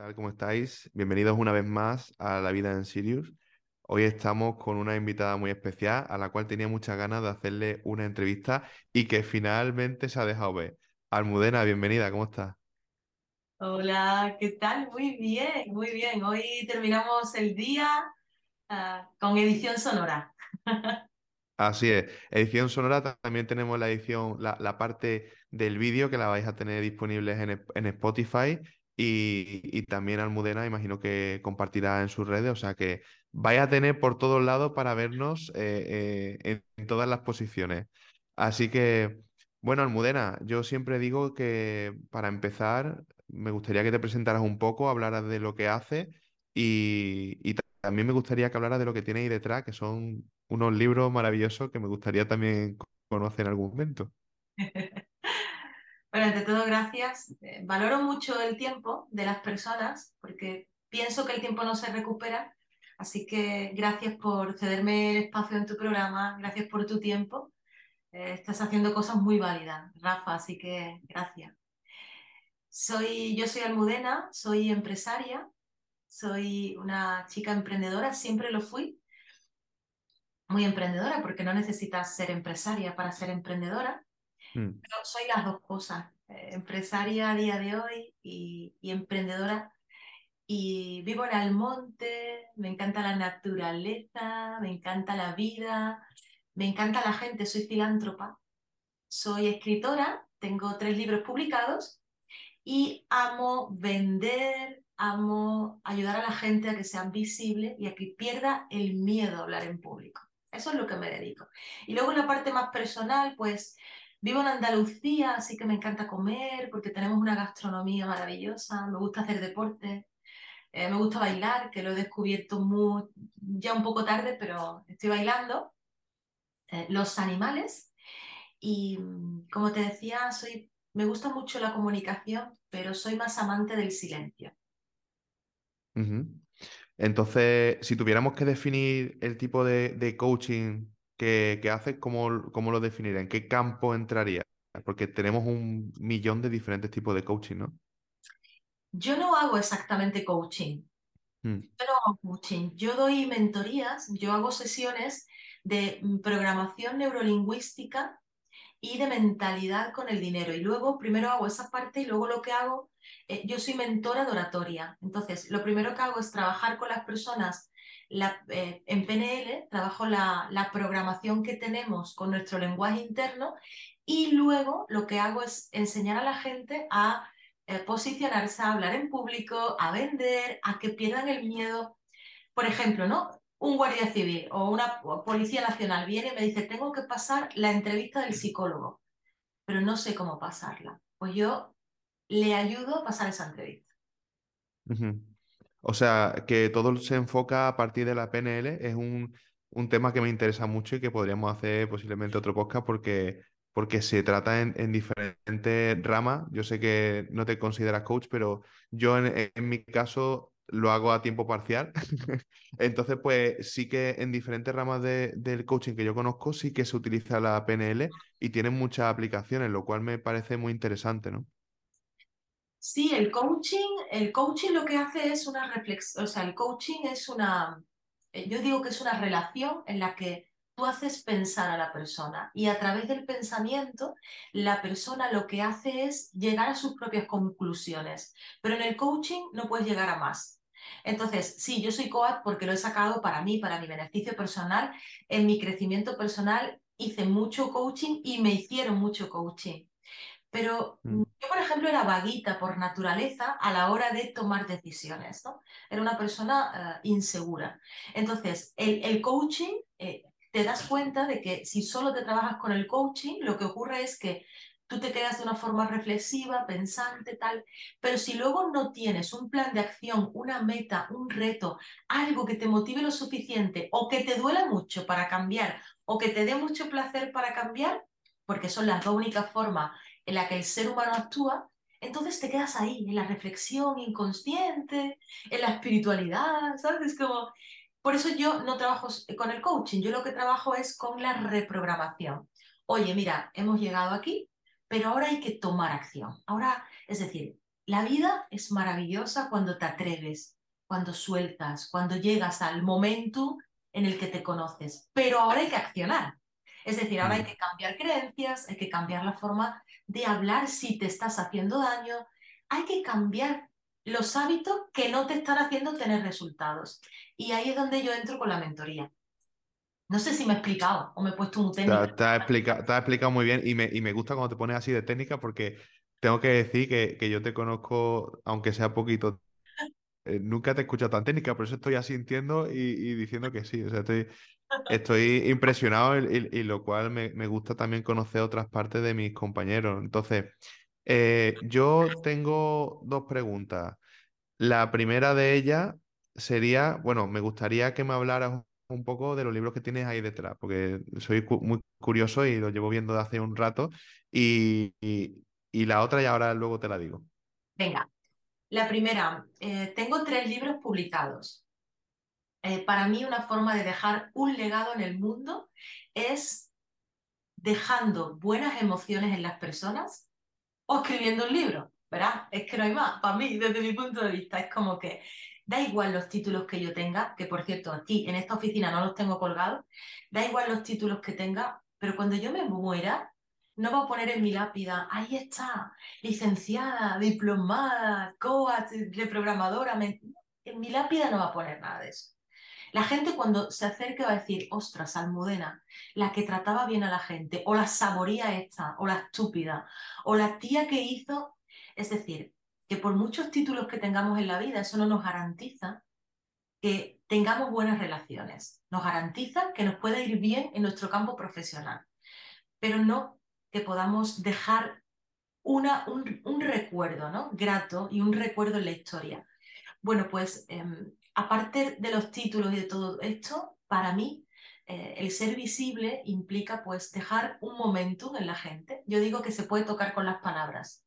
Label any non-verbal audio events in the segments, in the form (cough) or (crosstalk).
tal? ¿Cómo estáis? Bienvenidos una vez más a La Vida en Sirius. Hoy estamos con una invitada muy especial a la cual tenía muchas ganas de hacerle una entrevista y que finalmente se ha dejado ver. Almudena, bienvenida, ¿cómo estás? Hola, ¿qué tal? Muy bien, muy bien. Hoy terminamos el día ah, con edición sonora. (laughs) Así es. Edición sonora ta- también tenemos la edición, la, la parte del vídeo que la vais a tener disponibles en, Sp- en Spotify y, también Almudena, imagino que compartirá en sus redes, o sea que vais a tener por todos lados para vernos eh, eh, en, todas las posiciones. Así que, bueno, Almudena, yo siempre digo que para empezar me gustaría que te presentaras un poco, hablaras de lo que haces y, y ta- también me gustaría que hablaras de lo que tiene ahí detrás, que son unos libros maravillosos que me gustaría también co- conocer en algún momento. (laughs) Bueno, ante todo, gracias. Eh, valoro mucho el tiempo de las personas porque pienso que el tiempo no se recupera. Así que gracias por cederme el espacio en tu programa, gracias por tu tiempo. Eh, estás haciendo cosas muy válidas, Rafa, así que gracias. Soy, yo soy Almudena, soy empresaria, soy una chica emprendedora, siempre lo fui. muy emprendedora porque no necesitas ser empresaria para ser emprendedora. Mm, soy las dos cosas, eh, empresaria a día de hoy y, y emprendedora. Y vivo en Almonte, me encanta la naturaleza, me encanta la vida, me encanta la gente, soy filántropa, soy escritora, tengo tres libros publicados y amo vender, amo ayudar a la gente a que sean visibles y a que pierda el miedo a hablar en público. Eso es lo que me dedico. Y luego en la parte más personal, pues vivo en Andalucía, así que me encanta comer porque tenemos una gastronomía maravillosa, me gusta hacer deporte, eh, me gusta bailar, que lo he descubierto ya un poco tarde, pero estoy bailando. Eh, los animales y mm, como te decía, soy, me gusta mucho la comunicación, pero soy más amante del silencio. Entonces, si tuviéramos que definir el tipo de coaching que, que haces, ¿cómo, cómo lo definiría? ¿En qué campo entraría? Porque tenemos un millón de diferentes tipos de coaching, ¿no? Yo no hago exactamente coaching. Mm, Yo no hago coaching. Yo doy mentorías, yo hago sesiones de mm, programación neurolingüística y de mentalidad con el dinero. Y luego, primero hago esa parte y luego lo que hago, eh, yo soy mentora de oratoria. Entonces, lo primero que hago es trabajar con las personas la, eh, en PNL, trabajo la, la programación que tenemos con nuestro lenguaje interno y luego lo que hago es enseñar a la gente a eh, posicionarse, a hablar en público, a vender, a que pierdan el miedo. Por ejemplo, ¿no? Un guardia civil o una policía nacional viene y me dice, tengo que pasar la entrevista del psicólogo, pero no sé cómo pasarla. Pues yo le ayudo a pasar esa entrevista. O sea, que todo se enfoca a partir de la PNL es un, un tema que me interesa mucho y que podríamos hacer posiblemente otro podcast porque, porque se trata en, en diferentes ramas. Yo sé que no te consideras coach, pero yo en, en mi caso lo hago a tiempo parcial. (laughs) Entonces, pues sí que en diferentes ramas de- del coaching que yo conozco sí que se utiliza la PNL y tiene muchas aplicaciones, lo cual me parece muy interesante, ¿no? Sí, el coaching, el coaching lo que hace es una reflexión, o sea, el coaching es una, eh, yo digo que es una relación en la que tú haces pensar a la persona y a través del pensamiento la persona lo que hace es llegar a sus propias conclusiones, pero en el coaching no puedes llegar a más. Entonces, sí, yo soy coach porque lo he sacado para mí, para mi beneficio personal, en mi crecimiento personal hice mucho coaching y me hicieron mucho coaching. Pero mm, yo, por ejemplo, era vaguita por naturaleza a la hora de tomar decisiones, ¿no? Era una persona eh, insegura. Entonces, el, el coaching, eh, te das cuenta de que si solo te trabajas con el coaching, lo que ocurre es que tú te quedas de una forma reflexiva, pensante, tal, pero si luego no tienes un plan de acción, una meta, un reto, algo que te motive lo suficiente o que te duela mucho para cambiar o que te dé mucho placer para cambiar, porque son las dos únicas formas en la que el ser humano actúa, entonces te quedas ahí, en la reflexión inconsciente, en la espiritualidad, ¿sabes? Es como... Por eso yo no trabajo con el coaching, yo lo que trabajo es con la reprogramación. Oye, mira, hemos llegado aquí, pero ahora hay que tomar acción. Ahora, es decir, la vida es maravillosa cuando te atreves, cuando sueltas, cuando llegas al momento en el que te conoces, pero ahora hay que accionar. Es decir, ahora hay mm. que cambiar creencias, hay que cambiar la forma de hablar si te estás haciendo daño, hay que cambiar los hábitos que no te están haciendo tener resultados. Y ahí es donde yo entro con la mentoría. No sé si me he explicado o me he puesto un técnico. Te, has explicado, muy bien y me, y me, gusta cuando te pones así de técnica porque tengo que decir que, que yo te conozco, aunque sea poquito, eh, nunca te he escuchado tan técnica, por eso estoy asintiendo y, y diciendo que sí. O sea, estoy, estoy impresionado y, y lo cual me, me, gusta también conocer otras partes de mis compañeros. Entonces, eh, yo tengo dos preguntas. La primera de ellas sería, bueno, me gustaría que me hablaras un poco de los libros que tienes ahí detrás, porque soy muy curioso y lo llevo viendo de hace un rato. Y, la otra, y ahora luego te la digo. Venga, la primera, eh, tengo tres libros publicados. Eh, para mí una forma de dejar un legado en el mundo es dejando buenas emociones en las personas o escribiendo un libro, ¿verdad? Es que no hay más. Para mí, desde mi punto de vista, es como que da igual los títulos que yo tenga, que por cierto, aquí en esta oficina no los tengo colgados, da igual los títulos que tenga, pero cuando yo me muera, no va a poner en mi lápida, ahí está, licenciada, diplomada, coach, reprogramadora. En mi lápida no va a poner nada de eso. La gente cuando se acerca va a decir, ostras, Almudena, la que trataba bien a la gente, o la saboría esta, o la estúpida, o la tía que hizo. Es decir, que por muchos títulos que tengamos en la vida, eso no nos garantiza que tengamos buenas relaciones. Nos garantiza que nos pueda ir bien en nuestro campo profesional, pero no que podamos dejar una, un, recuerdo ¿no? grato y un recuerdo en la historia. Bueno, pues em, aparte de los títulos y de todo esto, para mí eh, el ser visible implica pues dejar un momentum en la gente. Yo digo que se puede tocar con las palabras.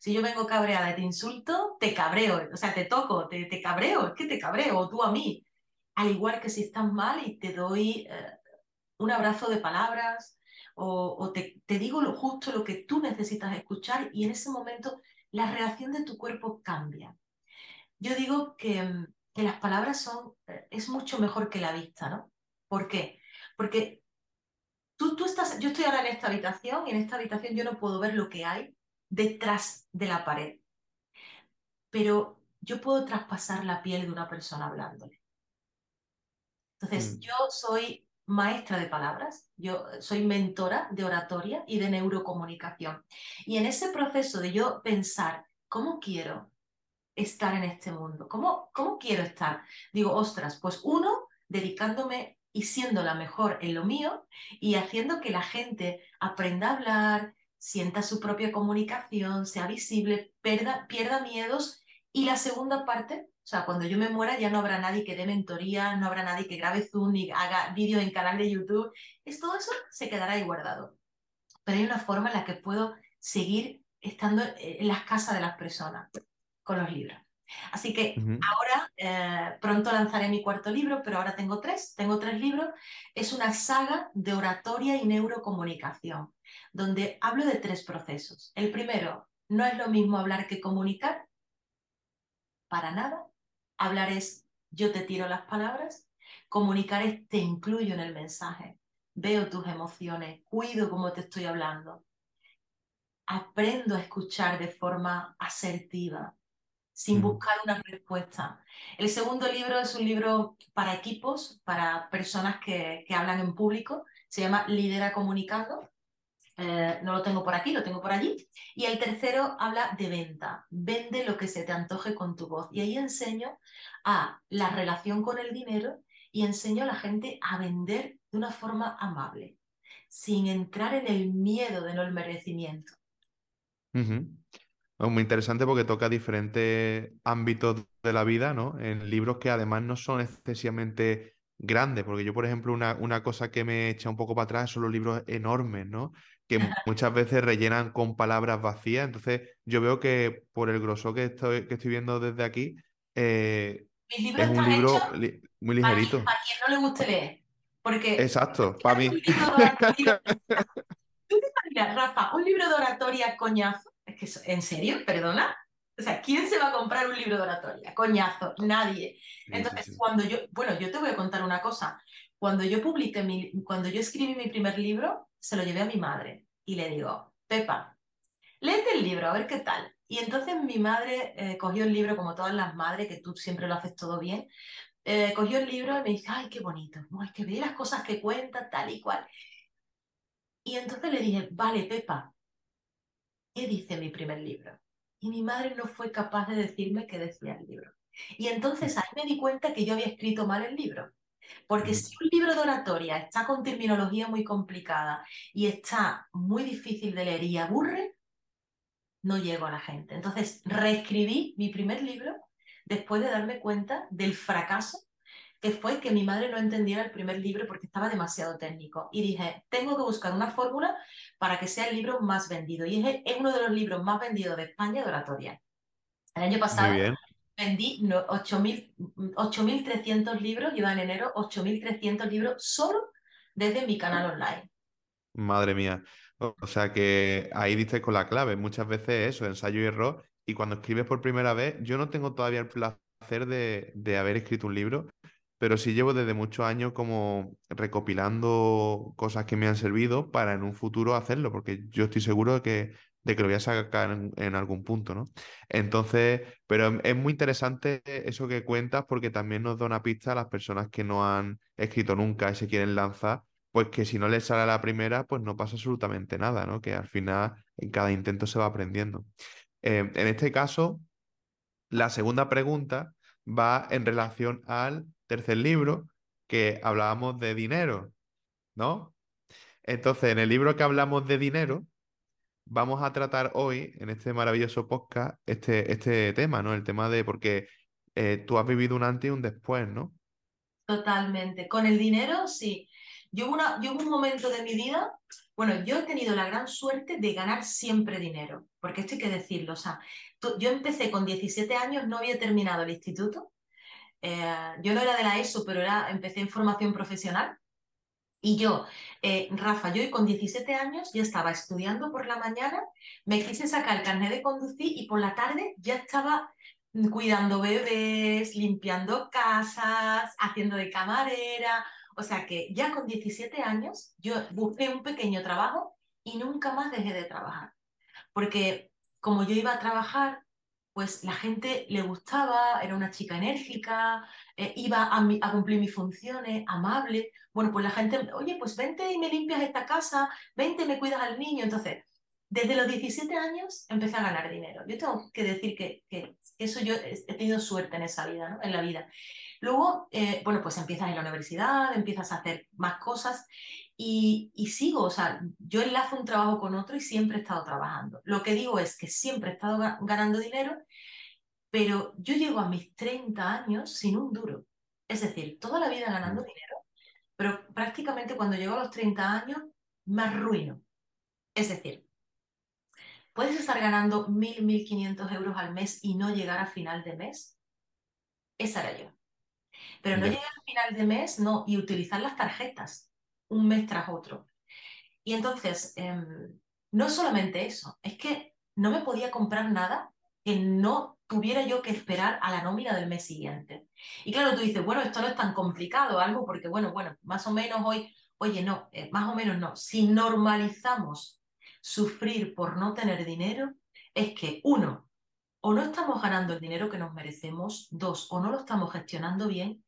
Si yo vengo cabreada y te insulto, te cabreo, o sea, te toco, te, te cabreo, es que te cabreo, o tú a mí. Al igual que si estás mal y te doy eh, un abrazo de palabras o, te, te, digo lo justo, lo que tú necesitas escuchar y en ese momento la reacción de tu cuerpo cambia. Yo digo que mm, que las palabras son, eh, es mucho mejor que la vista, ¿no? ¿Por qué? Porque tú, tú estás, yo estoy ahora en esta habitación y en esta habitación yo no puedo ver lo que hay detrás de la pared, pero yo puedo traspasar la piel de una persona hablándole. Entonces, mm. yo soy maestra de palabras, yo soy mentora de oratoria y de neurocomunicación. Y en ese proceso de yo pensar, ¿cómo quiero estar en este mundo? ¿Cómo, cómo quiero estar? Digo, ostras, pues uno, dedicándome y siendo la mejor en lo mío y haciendo que la gente aprenda a hablar, sienta su propia comunicación, sea visible, pierda, pierda miedos. Y la segunda parte, o sea, cuando yo me muera ya no habrá nadie que dé mentoría, no habrá nadie que grabe Zoom ni haga vídeo en canal de YouTube. Es, todo eso se quedará ahí guardado. Pero hay una forma en la que puedo seguir estando en las casas de las personas con los libros. Así que ahora eh, pronto lanzaré mi cuarto libro, pero ahora tengo tres, tengo tres libros. Es una saga de oratoria y neurocomunicación, donde hablo de tres procesos. El primero, no es lo mismo hablar que comunicar, para nada. Hablar es yo te tiro las palabras, comunicar es te incluyo en el mensaje, veo tus emociones, cuido cómo te estoy hablando, aprendo a escuchar de forma asertiva, sin buscar una respuesta. El segundo libro es un libro para equipos, para personas que, que hablan en público, se llama Lidera Comunicando. Eh, no lo tengo por aquí, lo tengo por allí. Y el tercero habla de venta. Vende lo que se te antoje con tu voz. Y ahí enseño a la relación con el dinero y enseño a la gente a vender de una forma amable, sin entrar en el miedo de no el merecimiento. Es muy interesante porque toca diferentes ámbitos de la vida, ¿no? En libros que además no son excesivamente grandes, porque yo, por ejemplo, una, una cosa que me echa un poco para atrás son los libros enormes, ¿no? Que (laughs) muchas veces rellenan con palabras vacías. Entonces, yo veo que por el grosor que estoy, que estoy viendo desde aquí, eh, es un libro muy ligerito. Para, quien no le guste leer. Porque Exacto, para mí. (laughs) ¿Tú te imaginas, Rafa, un libro de oratoria coñazo? Que, ¿en serio? ¿Perdona? O sea, ¿quién se va a comprar un libro de oratoria? Coñazo, nadie. Sí, Entonces, sí. cuando yo, bueno, yo te voy a contar una cosa. Cuando yo publiqué mi, cuando yo escribí mi primer libro, se lo llevé a mi madre y le digo, Pepa, léete el libro, a ver qué tal. Y entonces mi madre eh, cogió el libro, como todas las madres, que tú siempre lo haces todo bien, eh, cogió el libro y me dice, ay, qué bonito, es que ve las cosas que cuenta, tal y cual. Y entonces le dije, vale, Pepa, ¿qué dice mi primer libro? Y mi madre no fue capaz de decirme qué decía el libro. Y entonces ahí me di cuenta que yo había escrito mal el libro. Porque si un libro de oratoria está con terminología muy complicada y está muy difícil de leer y aburre, no llego a la gente. Entonces reescribí mi primer libro después de darme cuenta del fracaso que fue que mi madre no entendiera el primer libro porque estaba demasiado técnico. Y dije, tengo que buscar una fórmula para que sea el libro más vendido. Y es, es uno de los libros más vendidos de España de oratoria. El año pasado vendí no, 8.300 libros, iba en enero, 8.300 libros solo desde mi canal online. Madre mía. O o sea que ahí diste con la clave. Muchas veces eso, ensayo y error. Y cuando escribes por primera vez, yo no tengo todavía el placer de, de haber escrito un libro, pero sí llevo desde muchos años como recopilando cosas que me han servido para en un futuro hacerlo, porque yo estoy seguro de que, de que lo voy a sacar en, algún punto, ¿no? Entonces, pero es muy interesante eso que cuentas porque también nos da una pista a las personas que no han escrito nunca y se quieren lanzar pues que si no le sale la primera, pues no pasa absolutamente nada, ¿no? Que al final en cada intento se va aprendiendo. Eh, en este caso, la segunda pregunta va en relación al tercer libro, que hablábamos de dinero, ¿no? Entonces, en el libro que hablamos de dinero, vamos a tratar hoy, en este maravilloso podcast, este, este tema, ¿no? El tema de, porque eh, tú has vivido un antes y un después, ¿no? Totalmente. Con el dinero, sí. Yo hubo, yo un momento de mi vida, bueno, yo he tenido la gran suerte de ganar siempre dinero, porque esto hay que decirlo. O sea, yo empecé con 17 años, no había terminado el instituto. Eh, yo no era de la ESO, pero era, empecé en formación profesional. Y yo, eh, Rafa, yo con 17 años ya estaba estudiando por la mañana, me quise sacar el carnet de conducir y por la tarde ya estaba cuidando bebés, limpiando casas, haciendo de camarera. O sea que ya con 17 años yo busqué un pequeño trabajo y nunca más dejé de trabajar. Porque como yo iba a trabajar, pues la gente le gustaba, era una chica enérgica, eh, iba a, cumplir mis funciones, amable. Bueno, pues la gente, oye, pues vente y me limpias esta casa, vente y me cuidas al niño. Entonces, desde los 17 años empecé a ganar dinero. Yo tengo que decir que, eso yo he tenido suerte en esa vida, ¿no? En la vida. Luego, eh, bueno, pues empiezas en la universidad, empiezas a hacer más cosas y, y sigo, o sea, yo enlazo un trabajo con otro y siempre he estado trabajando. Lo que digo es que siempre he estado ga- ganando dinero, pero yo llego a mis 30 años sin un duro. Es decir, toda la vida ganando Mm. dinero, pero prácticamente cuando llego a los 30 años me arruino. Es decir, puedes estar ganando 1.000, 1.500 euros al mes y no llegar a final de mes. Esa era yo. Pero no llegar a final de mes, no, y utilizar las tarjetas un mes tras otro. Y entonces, em, no solamente eso, es que no me podía comprar nada que no tuviera yo que esperar a la nómina del mes siguiente. Y claro, tú dices, bueno, esto no es tan complicado, algo, porque bueno, bueno, más o menos hoy, oye, no, eh, más o menos no. Si normalizamos sufrir por no tener dinero, es que uno, o no estamos ganando el dinero que nos merecemos, dos, o no lo estamos gestionando bien,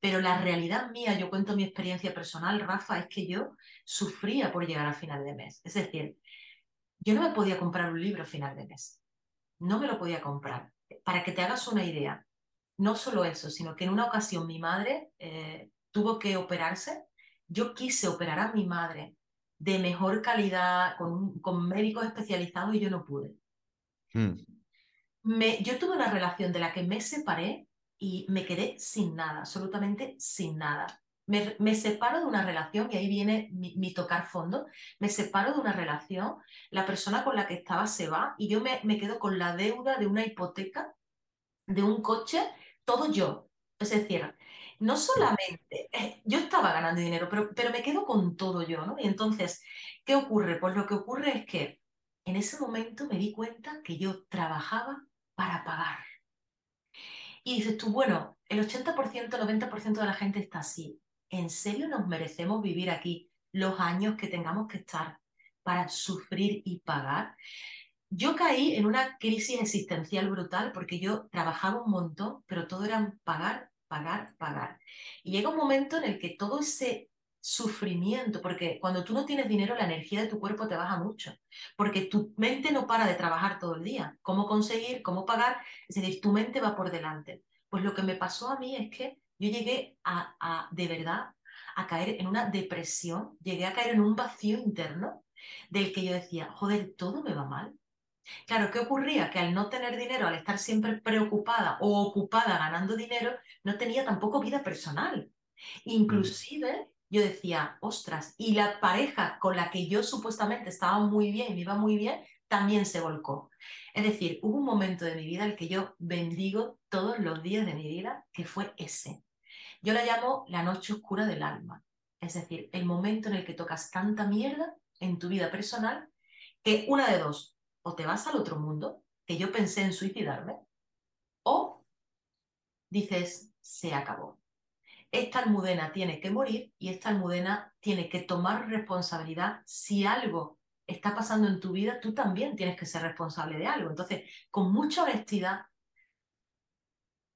pero la realidad mía, yo cuento mi experiencia personal, Rafa, es que yo sufría por llegar a final de mes. Es decir, yo no me podía comprar un libro a final de mes. No me lo podía comprar. Para que te hagas una idea, no solo eso, sino que en una ocasión mi madre eh, tuvo que operarse. Yo quise operar a mi madre de mejor calidad, con, con médicos especializados y yo no pude. Mm. Me, yo tuve una relación de la que me separé y me quedé sin nada, absolutamente sin nada. Me, me separo de una relación, y ahí viene mi, mi tocar fondo, me separo de una relación, la persona con la que estaba se va y yo me, me quedo con la deuda de una hipoteca, de un coche, todo yo. Es decir, no solamente, eh, yo estaba ganando dinero, pero, pero me quedo con todo yo, ¿no? Y entonces, ¿qué ocurre? Pues lo que ocurre es que en ese momento me di cuenta que yo trabajaba para pagar. Y dices tú, bueno, el 80%, 90% de la gente está así. ¿En serio nos merecemos vivir aquí los años que tengamos que estar para sufrir y pagar? Yo caí en una crisis existencial brutal porque yo trabajaba un montón, pero todo era pagar, pagar, pagar. Y llega un momento en el que todo ese sufrimiento, porque cuando tú no tienes dinero, la energía de tu cuerpo te baja mucho, porque tu mente no para de trabajar todo el día. ¿Cómo conseguir? ¿Cómo pagar? Es decir, tu mente va por delante. Pues lo que me pasó a mí es que yo llegué a, a de verdad, a caer en una depresión, llegué a caer en un vacío interno del que yo decía, joder, todo me va mal. Claro, ¿qué ocurría? Que al no tener dinero, al estar siempre preocupada o ocupada ganando dinero, no tenía tampoco vida personal. Inclusive yo decía, ostras, y la pareja con la que yo supuestamente estaba muy bien, me iba muy bien, también se volcó. Es decir, hubo un momento de mi vida el que yo bendigo todos los días de mi vida, que fue ese. Yo la llamo la noche oscura del alma. Es decir, el momento en el que tocas tanta mierda en tu vida personal que una de dos, o te vas al otro mundo, que yo pensé en suicidarme, o dices, se acabó esta almudena tiene que morir y esta almudena tiene que tomar responsabilidad. Si algo está pasando en tu vida, tú también tienes que ser responsable de algo. Entonces, con mucha honestidad,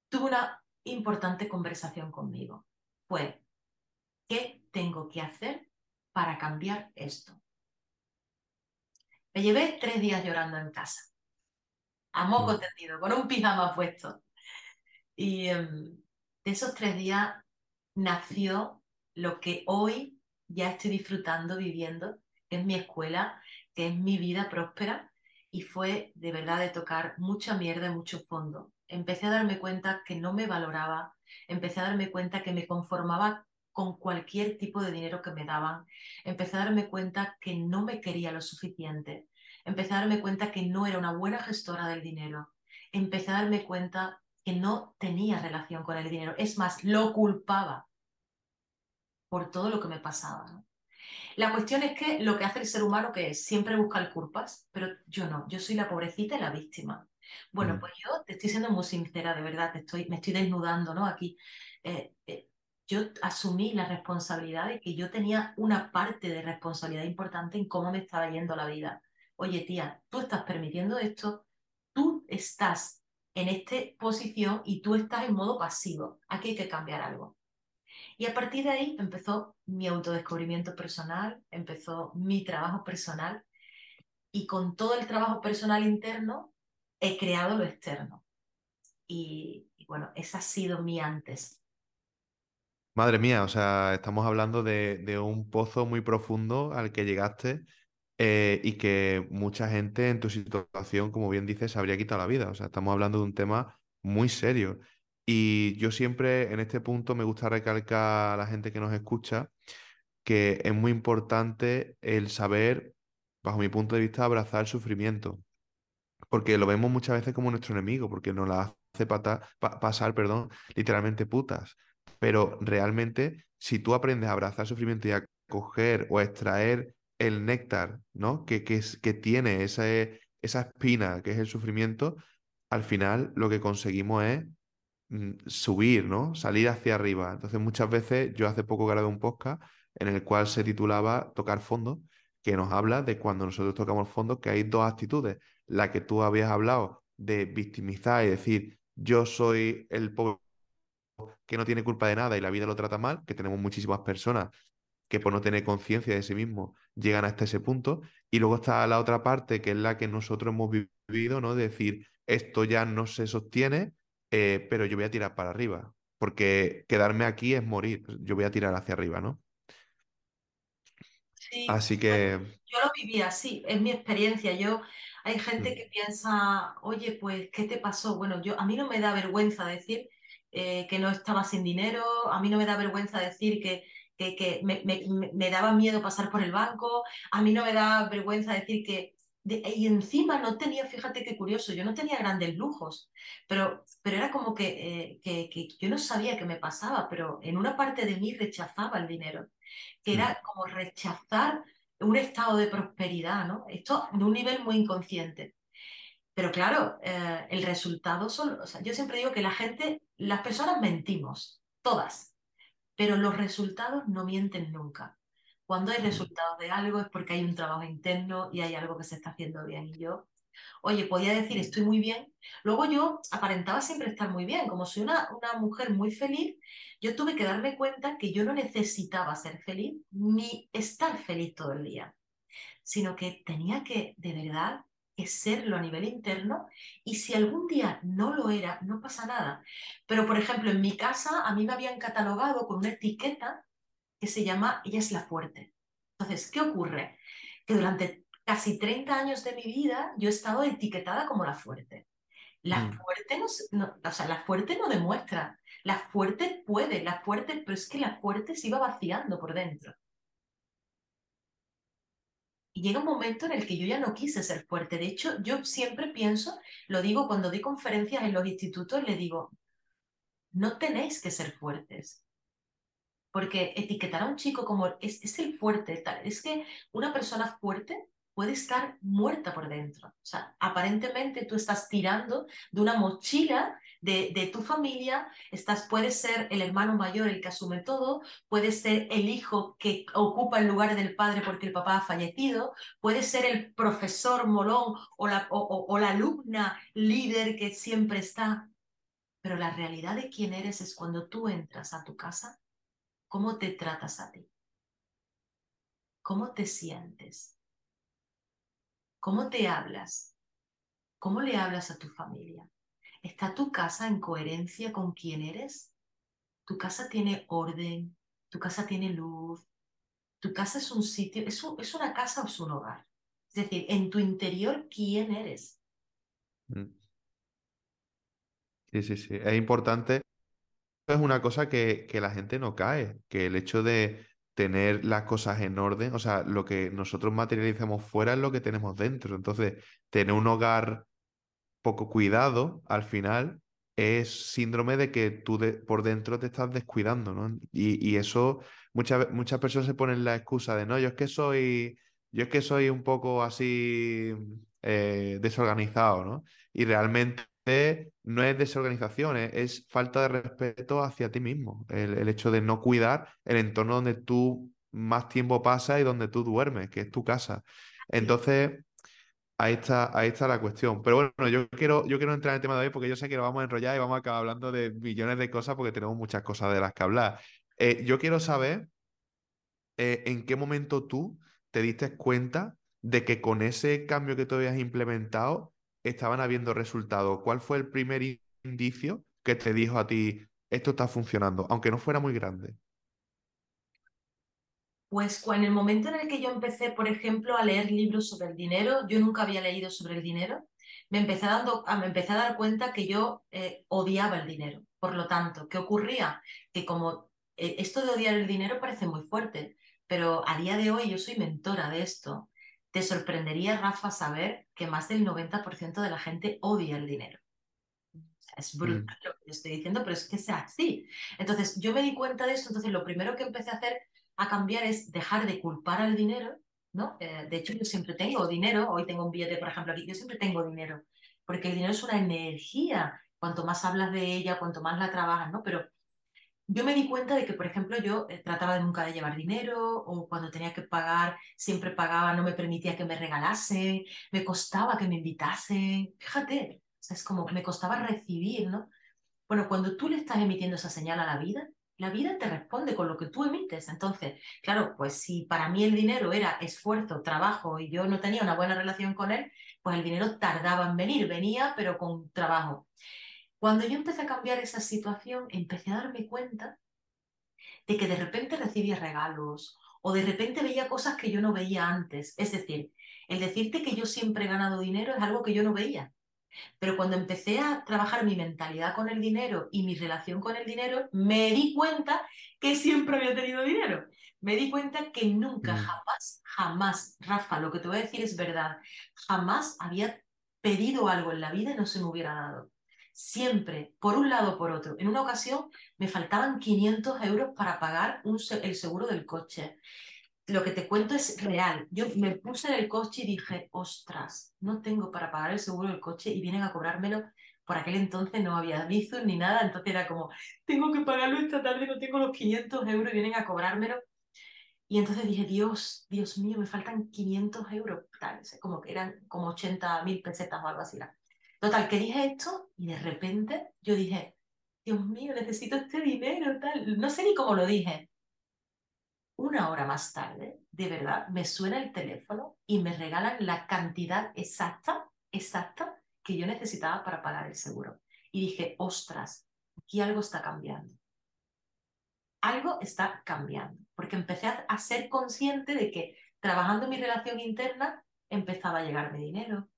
tuve una importante conversación conmigo. Fue, ¿qué tengo que hacer para cambiar esto? Me llevé tres días llorando en casa, a moco mm. tendido, con un pijama puesto. Y em, de esos tres días nació lo que hoy ya estoy disfrutando, viviendo, que es mi escuela, que es mi vida próspera, y fue de verdad de tocar mucha mierda y mucho fondo. Empecé a darme cuenta que no me valoraba, empecé a darme cuenta que me conformaba con cualquier tipo de dinero que me daban, empecé a darme cuenta que no me quería lo suficiente, empecé a darme cuenta que no era una buena gestora del dinero, empecé a darme cuenta que no tenía relación con el dinero. Es más, lo culpaba por todo lo que me pasaba. La cuestión es que lo que hace el ser humano que es siempre buscar culpas, pero yo no, yo soy la pobrecita y la víctima. Bueno, pues yo te estoy siendo muy sincera, de verdad, te estoy, me estoy desnudando, ¿no? Aquí. Eh, eh, yo asumí la responsabilidad de que yo tenía una parte de responsabilidad importante en cómo me estaba yendo la vida. Oye, tía, tú estás permitiendo esto, tú estás en esta posición y tú estás en modo pasivo. Aquí hay que cambiar algo. Y a partir de ahí empezó mi autodescubrimiento personal, empezó mi trabajo personal y con todo el trabajo personal interno he creado lo externo. Y, bueno, ese ha sido mi antes. Madre mía, o sea, estamos hablando de, de un pozo muy profundo al que llegaste eh, y que mucha gente en tu situación, como bien dices, habría quitado la vida. O sea, estamos hablando de un tema muy serio. Y yo siempre en este punto me gusta recalcar a la gente que nos escucha que es muy importante el saber, bajo mi punto de vista, abrazar el sufrimiento. Porque lo vemos muchas veces como nuestro enemigo, porque nos la hace pasar, perdón, literalmente putas. Pero realmente, si tú aprendes a abrazar sufrimiento y a coger o a extraer el néctar, ¿no? Que, que, que tiene esa, esa espina, que es el sufrimiento, al final lo que conseguimos es mm, subir, ¿no? Salir hacia arriba. Entonces, muchas veces, yo hace poco grabé un podcast en el cual se titulaba Tocar fondo, que nos habla de cuando nosotros tocamos fondo, que hay dos actitudes. La que tú habías hablado de victimizar y decir, yo soy el pobre que no tiene culpa de nada y la vida lo trata mal, que tenemos muchísimas personas que por no tener conciencia de sí mismo llegan hasta ese punto. Y luego está la otra parte, que es la que nosotros hemos vivido, ¿no? De decir, esto ya no se sostiene, eh, pero yo voy a tirar para arriba, porque quedarme aquí es morir, yo voy a tirar hacia arriba, ¿no? Sí, así que... Yo lo viví así, es mi experiencia. Yo, hay gente mm. que piensa, oye, pues, ¿qué te pasó? Bueno, yo, a mí no me da vergüenza decir eh, que no estaba sin dinero, a mí no me da vergüenza decir que, que, me, daba miedo pasar por el banco, a mí no me da vergüenza decir que... y encima no tenía, fíjate qué curioso, yo no tenía grandes lujos, pero, pero era como que, eh, que, yo no sabía qué me pasaba, pero en una parte de mí rechazaba el dinero, que era mm. como rechazar un estado de prosperidad, ¿no? Esto de un nivel muy inconsciente. Pero claro, eh, el resultado son, o sea, yo siempre digo que la gente, las personas mentimos, todas, pero los resultados no mienten nunca. Cuando hay resultados de algo es porque hay un trabajo interno y hay algo que se está haciendo bien. Y yo, oye, podía decir estoy muy bien. Luego yo aparentaba siempre estar muy bien. Como soy una, una mujer muy feliz, yo tuve que darme cuenta que yo no necesitaba ser feliz ni estar feliz todo el día, sino que tenía que, de verdad, serlo a nivel interno y si algún día no lo era, no pasa nada. Pero, por ejemplo, en mi casa a mí me habían catalogado con una etiqueta que se llama Ella es la fuerte. Entonces, ¿qué ocurre? Que durante casi 30 años de mi vida yo he estado etiquetada como la fuerte. La Mm. fuerte no, no, o sea, la fuerte no demuestra, la fuerte puede, la fuerte, pero es que la fuerte se iba vaciando por dentro. Y llega un momento en el que yo ya no quise ser fuerte. De hecho, yo siempre pienso, lo digo cuando doy conferencias en los institutos, le digo, no tenéis que ser fuertes. Porque etiquetar a un chico como es, es el fuerte, tal, es que una persona fuerte puede estar muerta por dentro. O sea, aparentemente tú estás tirando de una mochila de, de tu familia, estás, puedes ser el hermano mayor el que asume todo, puedes ser el hijo que ocupa el lugar del padre porque el papá ha fallecido, puedes ser el profesor molón o la, o, o, o la alumna líder que siempre está. Pero la realidad de quién eres es cuando tú entras a tu casa ¿Cómo te tratas a ti? ¿Cómo te sientes? ¿Cómo te hablas? ¿Cómo le hablas a tu familia? ¿Está tu casa en coherencia con quién eres? ¿Tu casa tiene orden? ¿Tu casa tiene luz? ¿Tu casa es un sitio? ¿Es, un, es una casa o es un hogar? Es decir, en tu interior, ¿quién eres? Mm. Sí, sí, sí. Es importante. Es una cosa que, que la gente no cae, que el hecho de tener las cosas en orden, o sea, lo que nosotros materializamos fuera es lo que tenemos dentro. Entonces, tener un hogar poco cuidado, al final, es síndrome de que tú de- por dentro te estás descuidando, ¿no? Y, y eso, muchas, muchas personas se ponen la excusa de, no, yo es que soy, yo es que soy un poco así eh, desorganizado, ¿no? Y realmente no es desorganización, es, es falta de respeto hacia ti mismo, el, el hecho de no cuidar el entorno donde tú más tiempo pasas y donde tú duermes, que es tu casa. Entonces... Ahí está, ahí está la cuestión. Pero bueno, yo quiero, yo quiero entrar en el tema de hoy porque yo sé que lo vamos a enrollar y vamos a acabar hablando de millones de cosas porque tenemos muchas cosas de las que hablar. Eh, yo quiero saber eh, en qué momento tú te diste cuenta de que con ese cambio que tú habías implementado estaban habiendo resultados. ¿Cuál fue el primer in- indicio que te dijo a ti, esto está funcionando, aunque no fuera muy grande? Pues en el momento en el que yo empecé, por ejemplo, a leer libros sobre el dinero, yo nunca había leído sobre el dinero, me empecé, dando, a, me empecé a dar cuenta que yo eh, odiaba el dinero. Por lo tanto, ¿qué ocurría? Que como eh, esto de odiar el dinero parece muy fuerte, pero a día de hoy yo soy mentora de esto. Te sorprendería, Rafa, saber que más del 90% de la gente odia el dinero. Es Mm, brutal lo que estoy diciendo, pero es que sea así. Entonces, yo me di cuenta de esto, entonces lo primero que empecé a hacer, a cambiar, es dejar de culpar al dinero, ¿no? Eh, de hecho, yo siempre tengo dinero, hoy tengo un billete, por ejemplo, aquí, yo siempre tengo dinero, porque el dinero es una energía, cuanto más hablas de ella, cuanto más la trabajas, ¿no? Pero yo me di cuenta de que, por ejemplo, yo eh, trataba de nunca de llevar dinero o cuando tenía que pagar, siempre pagaba, no me permitía que me regalase, me costaba que me invitase. Fíjate, o sea, es como me costaba recibir, ¿no? Bueno, cuando tú le estás emitiendo esa señal a la vida, la vida te responde con lo que tú emites. Entonces, claro, pues si para mí el dinero era esfuerzo, trabajo y yo no tenía una buena relación con él, pues el dinero tardaba en venir, venía, pero con trabajo. Cuando yo empecé a cambiar esa situación, empecé a darme cuenta de que de repente recibía regalos o de repente veía cosas que yo no veía antes. Es decir, el decirte que yo siempre he ganado dinero es algo que yo no veía. Pero cuando empecé a trabajar mi mentalidad con el dinero y mi relación con el dinero, me di cuenta que siempre había tenido dinero. Me di cuenta que nunca, mm, jamás, jamás, Rafa, lo que te voy a decir es verdad, jamás había pedido algo en la vida y no se me hubiera dado. Siempre, por un lado o por otro. En una ocasión me faltaban 500 euros para pagar un, el seguro del coche lo que te cuento es real. Yo me puse en el coche y dije, ostras, no tengo para pagar el seguro del coche y vienen a cobrármelo. Por aquel entonces no había Bizum ni nada, entonces era como, tengo que pagarlo esta tarde, no tengo los 500 euros y vienen a cobrármelo. Y entonces dije, Dios, Dios mío, me faltan 500 euros. Tal, como que eran como 80 mil pesetas o algo así. Total, que dije esto y de repente yo dije, Dios mío, necesito este dinero, tal. No sé ni cómo lo dije. Una hora más tarde, de verdad, me suena el teléfono y me regalan la cantidad exacta, exacta que yo necesitaba para pagar el seguro. Y dije, ostras, aquí algo está cambiando. Algo está cambiando, porque empecé a, ser consciente de que trabajando mi relación interna empezaba a llegarme dinero,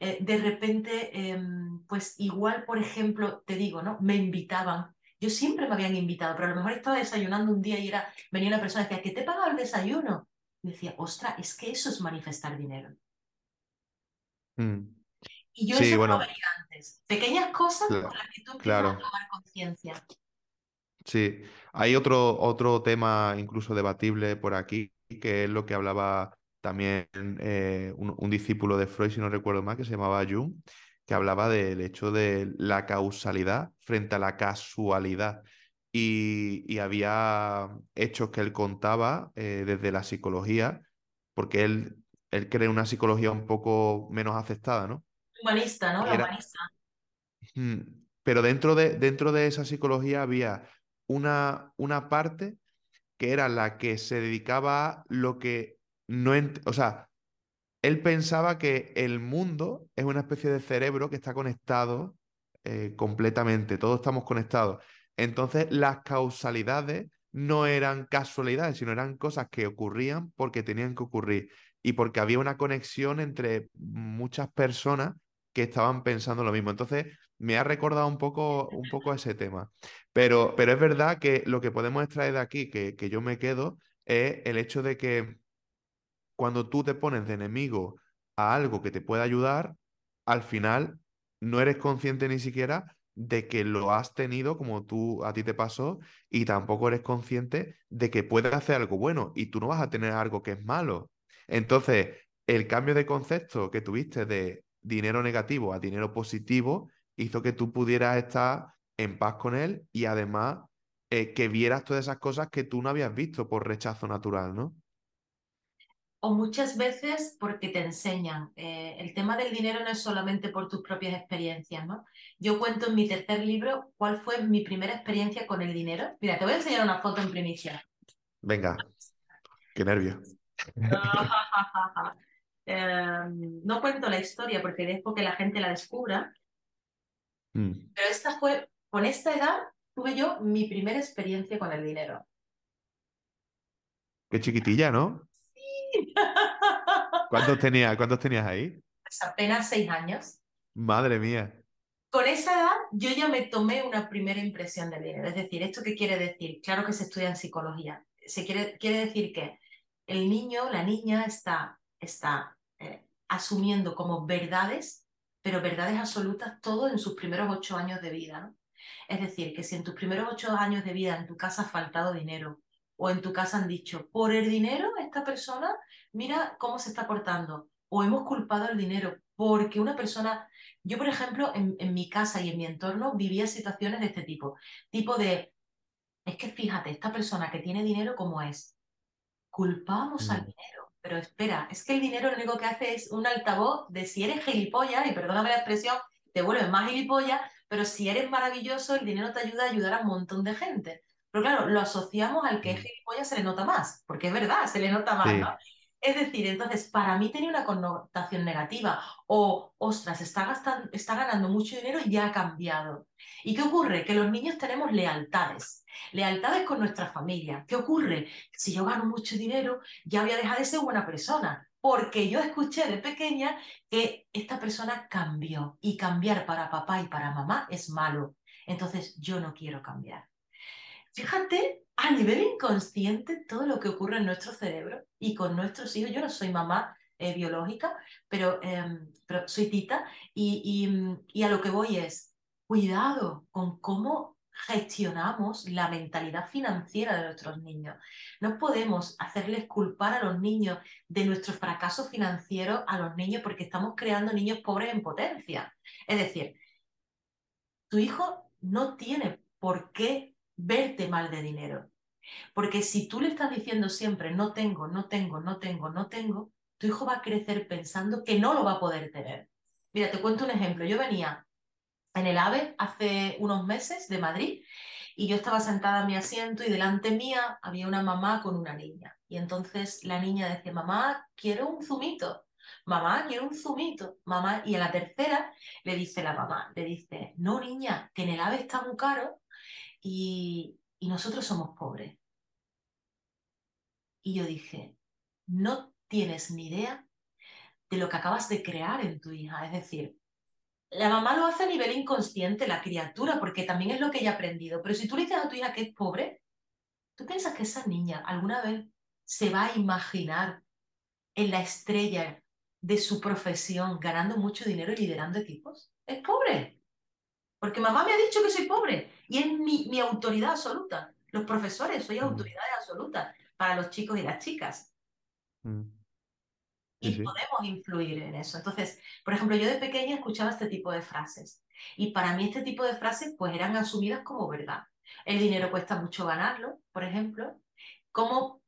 eh, de repente, em, pues igual, por ejemplo, te digo, ¿no? Me invitaban. Yo siempre me habían invitado, pero a lo mejor estaba desayunando un día y era, venía una persona y decía, ¿qué te pagado el desayuno? Y decía, ostras, es que eso es manifestar dinero. Mm. Y yo eso no veía antes. Pequeñas cosas con las que tú empiezas a tomar conciencia. Sí, hay otro, otro tema incluso debatible por aquí, que es lo que hablaba también eh, un, discípulo de Freud, si no recuerdo mal, que se llamaba Jung, que hablaba del hecho de la causalidad frente a la casualidad. Y, había hechos que él contaba eh, desde la psicología, porque él, él cree una psicología un poco menos aceptada, ¿no? Humanista, ¿no? humanista. Pero dentro de, dentro de esa psicología había una, una parte que era la que se dedicaba a lo que no, o sea, él pensaba que el mundo es una especie de cerebro que está conectado eh, completamente, todos estamos conectados. Entonces, las causalidades no eran casualidades, sino eran cosas que ocurrían porque tenían que ocurrir y porque había una conexión entre muchas personas que estaban pensando lo mismo. Entonces, me ha recordado un poco, un poco ese tema. Pero, pero es verdad que lo que podemos extraer de aquí, que, que yo me quedo, es el hecho de que cuando tú te pones de enemigo a algo que te puede ayudar, al final no eres consciente ni siquiera de que lo has tenido como tú a ti te pasó y tampoco eres consciente de que puedes hacer algo bueno y tú no vas a tener algo que es malo. Entonces, el cambio de concepto que tuviste de dinero negativo a dinero positivo hizo que tú pudieras estar en paz con él y además eh, que vieras todas esas cosas que tú no habías visto por rechazo natural, ¿no? O muchas veces porque te enseñan. Eh, el tema del dinero no es solamente por tus propias experiencias, ¿no? Yo cuento en mi tercer libro cuál fue mi primera experiencia con el dinero. Mira, te voy a enseñar una foto en primicia. Venga, qué nervio. (laughs) Em, no cuento la historia porque dejo que la gente la descubra. Mm. Pero esta fue, con esta edad, tuve yo mi primera experiencia con el dinero. Qué chiquitilla, ¿no? (laughs) ¿Cuántos tenías, ¿Cuántos tenías ahí? Pues apenas seis años. Madre mía. Con esa edad yo ya me tomé una primera impresión del dinero. Es decir, ¿esto qué quiere decir? Claro que se estudia en psicología. Se quiere, quiere decir que el niño, la niña está, está eh, asumiendo como verdades, pero verdades absolutas todo en sus primeros ocho años de vida. Es decir, que si en tus primeros ocho años de vida en tu casa ha faltado dinero, o en tu casa han dicho, por el dinero esta persona, mira cómo se está portando, o hemos culpado el dinero, porque una persona, yo por ejemplo, en, mi casa y en mi entorno vivía situaciones de este tipo, tipo de, es que fíjate, esta persona que tiene dinero, ¿cómo es? Culpamos al mm. dinero, pero espera, es que el dinero lo único que hace es un altavoz de si eres gilipollas, y perdóname la expresión, te vuelves más gilipollas, pero si eres maravilloso, el dinero te ayuda a ayudar a un montón de gente. Pero claro, lo asociamos al que es mm. gilipollas, se le nota más, porque es verdad, se le nota más, ¿no? Es decir, entonces, para mí tenía una connotación negativa. O, ostras, está, gastando, está ganando mucho dinero y ya ha cambiado. ¿Y qué ocurre? Que los niños tenemos lealtades. Lealtades con nuestra familia. ¿Qué ocurre? Si yo gano mucho dinero, ya voy a dejar de ser buena persona. Porque yo escuché de pequeña que esta persona cambió. Y cambiar para papá y para mamá es malo. Entonces, yo no quiero cambiar. Fíjate a nivel inconsciente todo lo que ocurre en nuestro cerebro y con nuestros hijos. Yo no soy mamá eh, biológica, pero, em, pero soy tita y, y, a lo que voy es, cuidado con cómo gestionamos la mentalidad financiera de nuestros niños. No podemos hacerles culpar a los niños de nuestro fracaso financiero a los niños porque estamos creando niños pobres en potencia. Es decir, tu hijo no tiene por qué verte mal de dinero. Porque si tú le estás diciendo siempre no tengo, no tengo, no tengo, no tengo, tu hijo va a crecer pensando que no lo va a poder tener. Mira, te cuento un ejemplo. Yo venía en el AVE hace unos meses de Madrid y yo estaba sentada en mi asiento y delante mía había una mamá con una niña. Y entonces la niña decía, mamá, quiero un zumito. Mamá, quiero un zumito. Mamá, y a la tercera le dice la mamá, le dice, no niña, que en el AVE está muy caro y, nosotros somos pobres. Y yo dije, no tienes ni idea de lo que acabas de crear en tu hija. Es decir, la mamá lo hace a nivel inconsciente, la criatura, porque también es lo que ella ha aprendido. Pero si tú le dices a tu hija que es pobre, ¿tú piensas que esa niña alguna vez se va a imaginar en la estrella de su profesión ganando mucho dinero y liderando equipos? Es pobre. Porque mamá me ha dicho que soy pobre y es mi, autoridad absoluta. Los profesores, soy autoridad absoluta para los chicos y las chicas. Mm. Y podemos influir en eso. Entonces, por ejemplo, yo de pequeña escuchaba este tipo de frases. Y para mí este tipo de frases pues eran asumidas como verdad. El dinero cuesta mucho ganarlo, por ejemplo. ¿Cómo,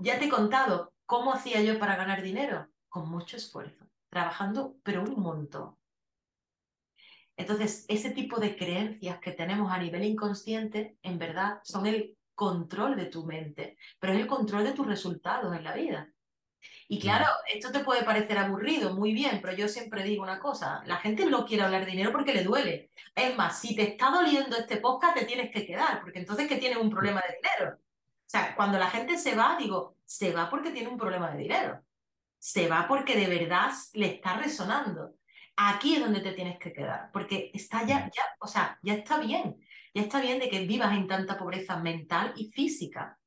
ya te he contado cómo hacía yo para ganar dinero? Con mucho esfuerzo, trabajando, pero un montón. Entonces, ese tipo de creencias que tenemos a nivel inconsciente, en verdad, son el control de tu mente, pero es el control de tus resultados en la vida. Y claro, esto te puede parecer aburrido, muy bien, pero yo siempre digo una cosa, la gente no quiere hablar de dinero porque le duele. Es más, si te está doliendo este podcast, te tienes que quedar, porque entonces que tienes un problema de dinero. O sea, cuando la gente se va, digo, se va porque tiene un problema de dinero. Se va porque de verdad le está resonando. Aquí es donde te tienes que quedar, porque está ya, ya, o sea, ya está bien. Ya está bien de que vivas en tanta pobreza mental y física,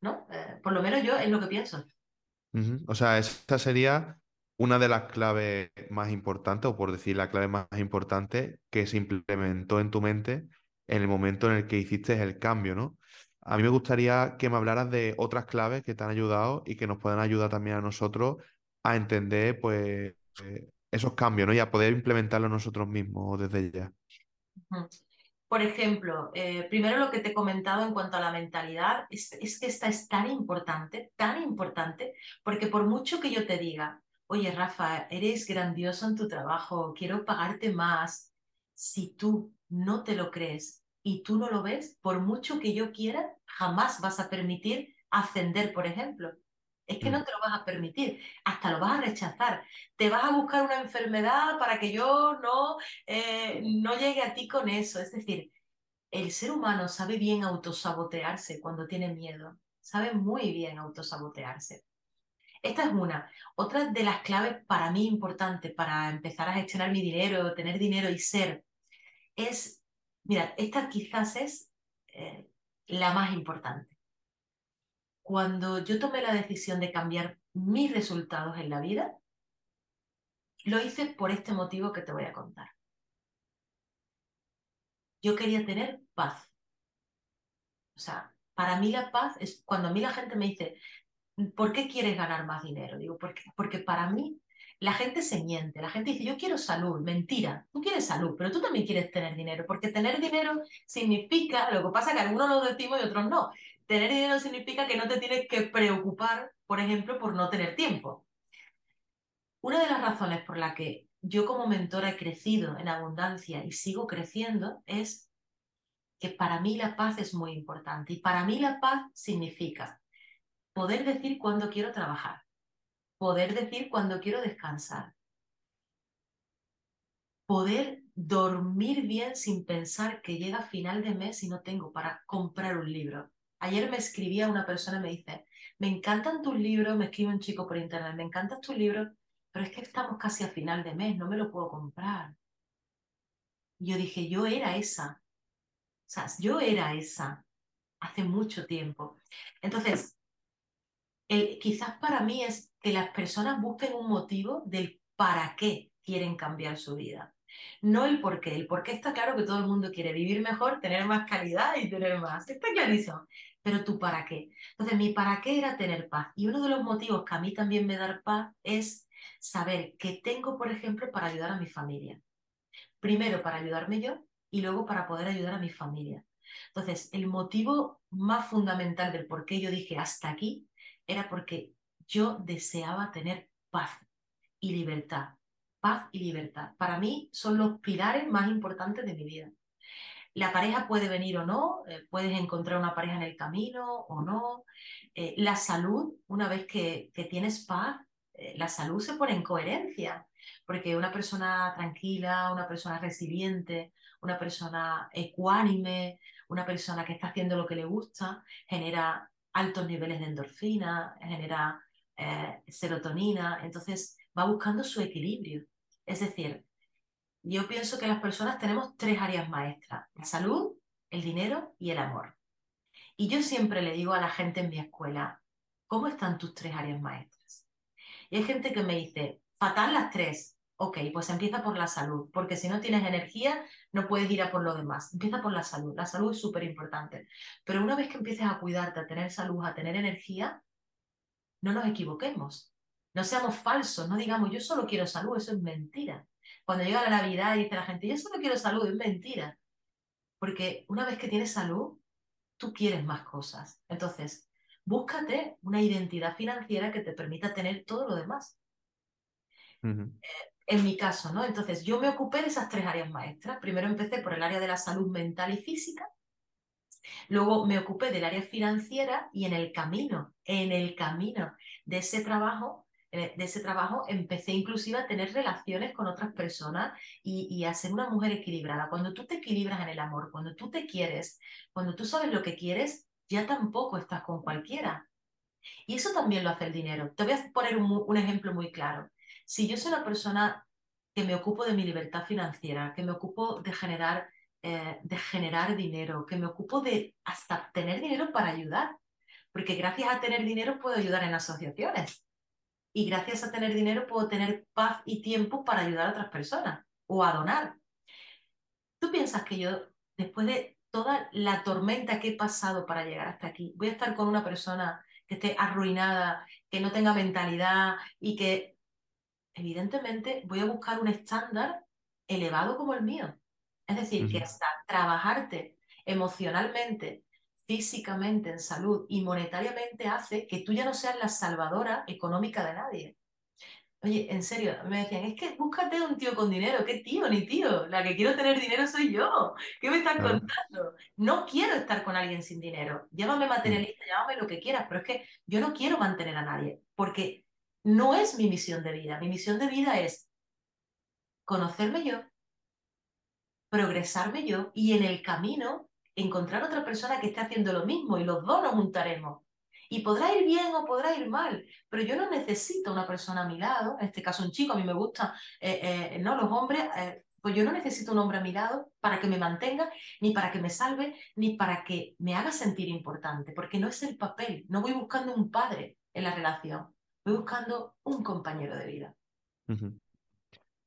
¿no? Eh, por lo menos yo es lo que pienso. O sea, esta sería una de las claves más importantes, o por decir la clave más importante, que se implementó en tu mente en el momento en el que hiciste el cambio, ¿no? A mí me gustaría que me hablaras de otras claves que te han ayudado y que nos puedan ayudar también a nosotros a entender, pues, eh, esos cambios, ¿no? Y a poder implementarlos nosotros mismos desde ya. Por ejemplo, eh, primero lo que te he comentado en cuanto a la mentalidad es, que esta es tan importante, tan importante, porque por mucho que yo te diga, oye Rafa, eres grandioso en tu trabajo, quiero pagarte más, si tú no te lo crees y tú no lo ves, por mucho que yo quiera, jamás vas a permitir ascender, por ejemplo. Es que no mm. te lo vas a permitir, hasta lo vas a rechazar. Te vas a buscar una enfermedad para que yo no, eh, no llegue a ti con eso. Es decir, el ser humano sabe bien autosabotearse cuando tiene miedo. Sabe muy bien autosabotearse. Esta es una. Otra de las claves para mí importante para empezar a gestionar mi dinero, tener dinero y ser, es, mira, esta quizás es eh, la más importante cuando yo tomé la decisión de cambiar mis resultados en la vida, lo hice por este motivo que te voy a contar. Yo quería tener paz. O sea, para mí la paz es cuando a mí la gente me dice, ¿por qué quieres ganar más dinero? Digo, porque, porque para mí la gente se miente, la gente dice, yo quiero salud, mentira, tú quieres salud, pero tú también quieres tener dinero, porque tener dinero significa, lo que pasa es que algunos lo decimos y otros no, tener dinero significa que no te tienes que preocupar, por ejemplo, por no tener tiempo. Una de las razones por la que yo como mentora he crecido en abundancia y sigo creciendo es que para mí la paz es muy importante. Y para mí la paz significa poder decir cuándo quiero trabajar, poder decir cuándo quiero descansar, poder dormir bien sin pensar que llega final de mes y no tengo para comprar un libro. Ayer me escribía una persona me dice, me encantan tus libros, me escribe un chico por internet, me encantan tus libros, pero es que estamos casi a final de mes, no me lo puedo comprar. Y yo dije, yo era esa. O sea, yo era esa hace mucho tiempo. Entonces, quizás para mí es que las personas busquen un motivo del para qué quieren cambiar su vida. No el por qué. El por qué está claro que todo el mundo quiere vivir mejor, tener más calidad y tener más. Está clarísimo. Pero tú para qué. Entonces, mi para qué era tener paz. Y uno de los motivos que a mí también me da paz es saber que tengo, por ejemplo, para ayudar a mi familia. Primero para ayudarme yo y luego para poder ayudar a mi familia. Entonces, el motivo más fundamental del por qué yo dije hasta aquí era porque yo deseaba tener paz y libertad. Paz y libertad. Para mí son los pilares más importantes de mi vida. La pareja puede venir o no, eh, puedes encontrar una pareja en el camino o no. Eh, la salud, una vez que, que tienes paz, eh, la salud se pone en coherencia, porque una persona tranquila, una persona resiliente, una persona ecuánime, una persona que está haciendo lo que le gusta, genera altos niveles de endorfina, genera serotonina, entonces va buscando su equilibrio. Es decir, yo pienso que las personas tenemos tres áreas maestras, la salud, el dinero y el amor. Y yo siempre le digo a la gente en mi escuela, ¿cómo están tus tres áreas maestras? Y hay gente que me dice, fatal las tres. Ok, pues empieza por la salud, porque si no tienes energía, no puedes ir a por lo demás. Empieza por la salud. La salud es súper importante. Pero una vez que empieces a cuidarte, a tener salud, a tener energía, no nos equivoquemos. No seamos falsos, no digamos, yo solo quiero salud, eso es mentira. Cuando llega la Navidad y dice la gente, yo solo quiero salud, es mentira. Porque una vez que tienes salud, tú quieres más cosas. Entonces, búscate una identidad financiera que te permita tener todo lo demás. Eh, en mi caso, ¿no? Entonces, yo me ocupé de esas tres áreas maestras. Primero empecé por el área de la salud mental y física. Luego me ocupé del área financiera y en el camino, en el camino de ese trabajo, de ese trabajo empecé inclusive a tener relaciones con otras personas y, y, a ser una mujer equilibrada. Cuando tú te equilibras en el amor, cuando tú te quieres, cuando tú sabes lo que quieres, ya tampoco estás con cualquiera. Y eso también lo hace el dinero. Te voy a poner un, un ejemplo muy claro. Si yo soy una persona que me ocupo de mi libertad financiera, que me ocupo de generar, eh, de generar dinero, que me ocupo de hasta tener dinero para ayudar, porque gracias a tener dinero puedo ayudar en asociaciones y gracias a tener dinero puedo tener paz y tiempo para ayudar a otras personas o a donar. ¿Tú piensas que yo, después de toda la tormenta que he pasado para llegar hasta aquí, voy a estar con una persona que esté arruinada, que no tenga mentalidad y que evidentemente voy a buscar un estándar elevado como el mío. Es decir, que hasta trabajarte emocionalmente, físicamente, en salud y monetariamente hace que tú ya no seas la salvadora económica de nadie. Oye, en serio, me decían, es que búscate un tío con dinero. ¿Qué tío ni tío? La que quiero tener dinero soy yo. ¿Qué me estás contando? No quiero estar con alguien sin dinero. Llámame mm. materialista, llámame lo que quieras, pero es que yo no quiero mantener a nadie, porque no es mi misión de vida. Mi misión de vida es conocerme yo, progresarme yo y en el camino encontrar otra persona que esté haciendo lo mismo y los dos nos juntaremos. Y podrá ir bien o podrá ir mal, pero yo no necesito una persona a mi lado, en este caso un chico, a mí me gusta, eh, eh, no, los hombres, eh, pues yo no necesito un hombre a mi lado para que me mantenga, ni para que me salve, ni para que me haga sentir importante, porque no es el papel, no voy buscando un padre en la relación, buscando un compañero de vida.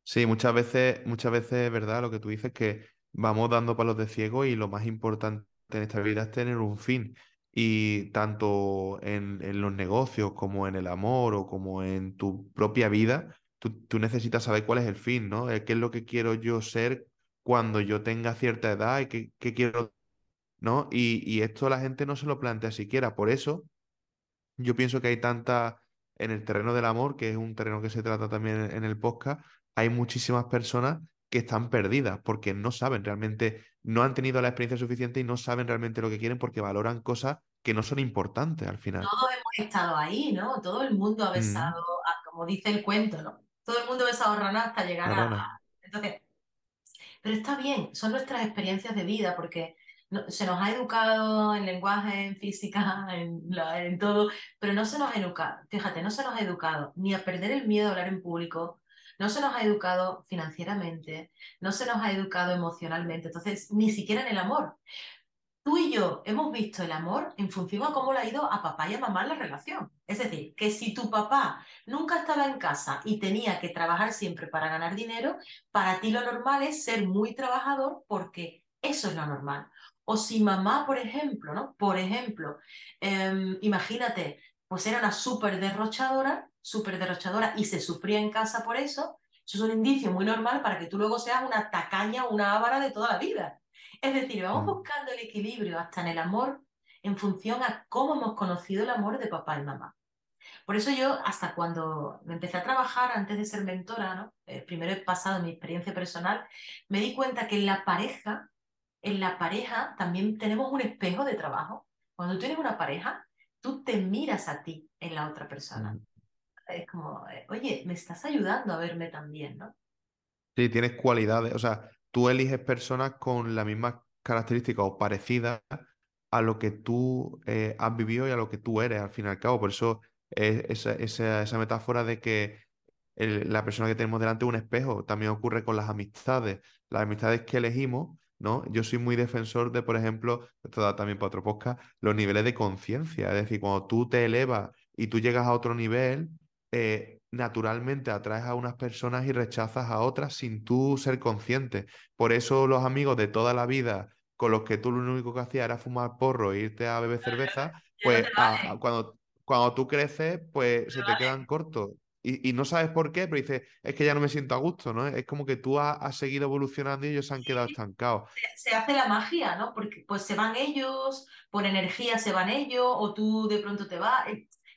Sí, muchas veces, muchas veces es verdad lo que tú dices, que vamos dando palos de ciego y lo más importante en esta vida es tener un fin. Y tanto en, los negocios como en el amor o como en tu propia vida, tú, necesitas saber cuál es el fin, ¿no? Eh, ¿Qué es lo que quiero yo ser cuando yo tenga cierta edad y qué, qué quiero, ¿no? Y, y, esto la gente no se lo plantea siquiera. Por eso yo pienso que hay tanta en el terreno del amor, que es un terreno que se trata también en el podcast, hay muchísimas personas que están perdidas porque no saben realmente, no han tenido la experiencia suficiente y no saben realmente lo que quieren porque valoran cosas que no son importantes al final. Todos hemos estado ahí, ¿no? Todo el mundo ha besado, como dice el cuento, ¿no? Todo el mundo ha besado rana hasta llegar a... Entonces, pero está bien, son nuestras experiencias de vida porque se nos ha educado en lenguaje, en física, (laughs) en, en, todo, pero no se nos ha educado, fíjate, no se nos ha educado ni a perder el miedo a hablar en público, no se nos ha educado financieramente, no se nos ha educado emocionalmente, entonces ni siquiera en el amor. tú y yo hemos visto el amor en función a cómo le ha ido a papá y a mamá la relación. Es decir, que si tu papá nunca estaba en casa y tenía que trabajar siempre para ganar dinero, para ti lo normal es ser muy trabajador porque eso es lo normal. O si mamá, por ejemplo, ¿no? Por ejemplo, eh, imagínate, pues era una súper derrochadora, súper derrochadora y se sufría en casa por eso, eso es un indicio muy normal para que tú luego seas una tacaña o una ávara de toda la vida. Es decir, vamos Mm. buscando el equilibrio hasta en el amor en función a cómo hemos conocido el amor de papá y mamá. Por eso yo, hasta cuando me empecé a trabajar antes de ser mentora, ¿no? Eh, primero he pasado mi experiencia personal, me di cuenta que en la pareja, en la pareja también tenemos un espejo de trabajo. Cuando tú tienes una pareja, tú te miras a ti en la otra persona. Es como, eh, oye, me estás ayudando a verme también, ¿no? Sí, tienes cualidades, o sea, tú eliges personas con las mismas características o parecidas a lo que tú eh, has vivido y a lo que tú eres, al fin y al cabo. Por eso esa, esa- esa metáfora de que la persona que tenemos delante es un espejo, también ocurre con las amistades. Las amistades que elegimos, ¿no? Yo soy muy defensor de, por ejemplo, esto da también para otro podcast, los niveles de conciencia. Es decir, cuando tú te elevas y tú llegas a otro nivel, eh, naturalmente atraes a unas personas y rechazas a otras sin tú ser consciente. Por eso los amigos de toda la vida con los que tú lo único que hacías era fumar porro e irte a beber cerveza, pues a- a- vale, cuando, cuando tú creces, pues no se te vale. quedan cortos. Y, y no sabes por qué, pero dices, es que ya no me siento a gusto, ¿no? Es como que tú has, has seguido evolucionando y ellos se han quedado estancados. se, se hace la magia, ¿no? Porque pues se van ellos, por energía se van ellos, o tú de pronto te vas.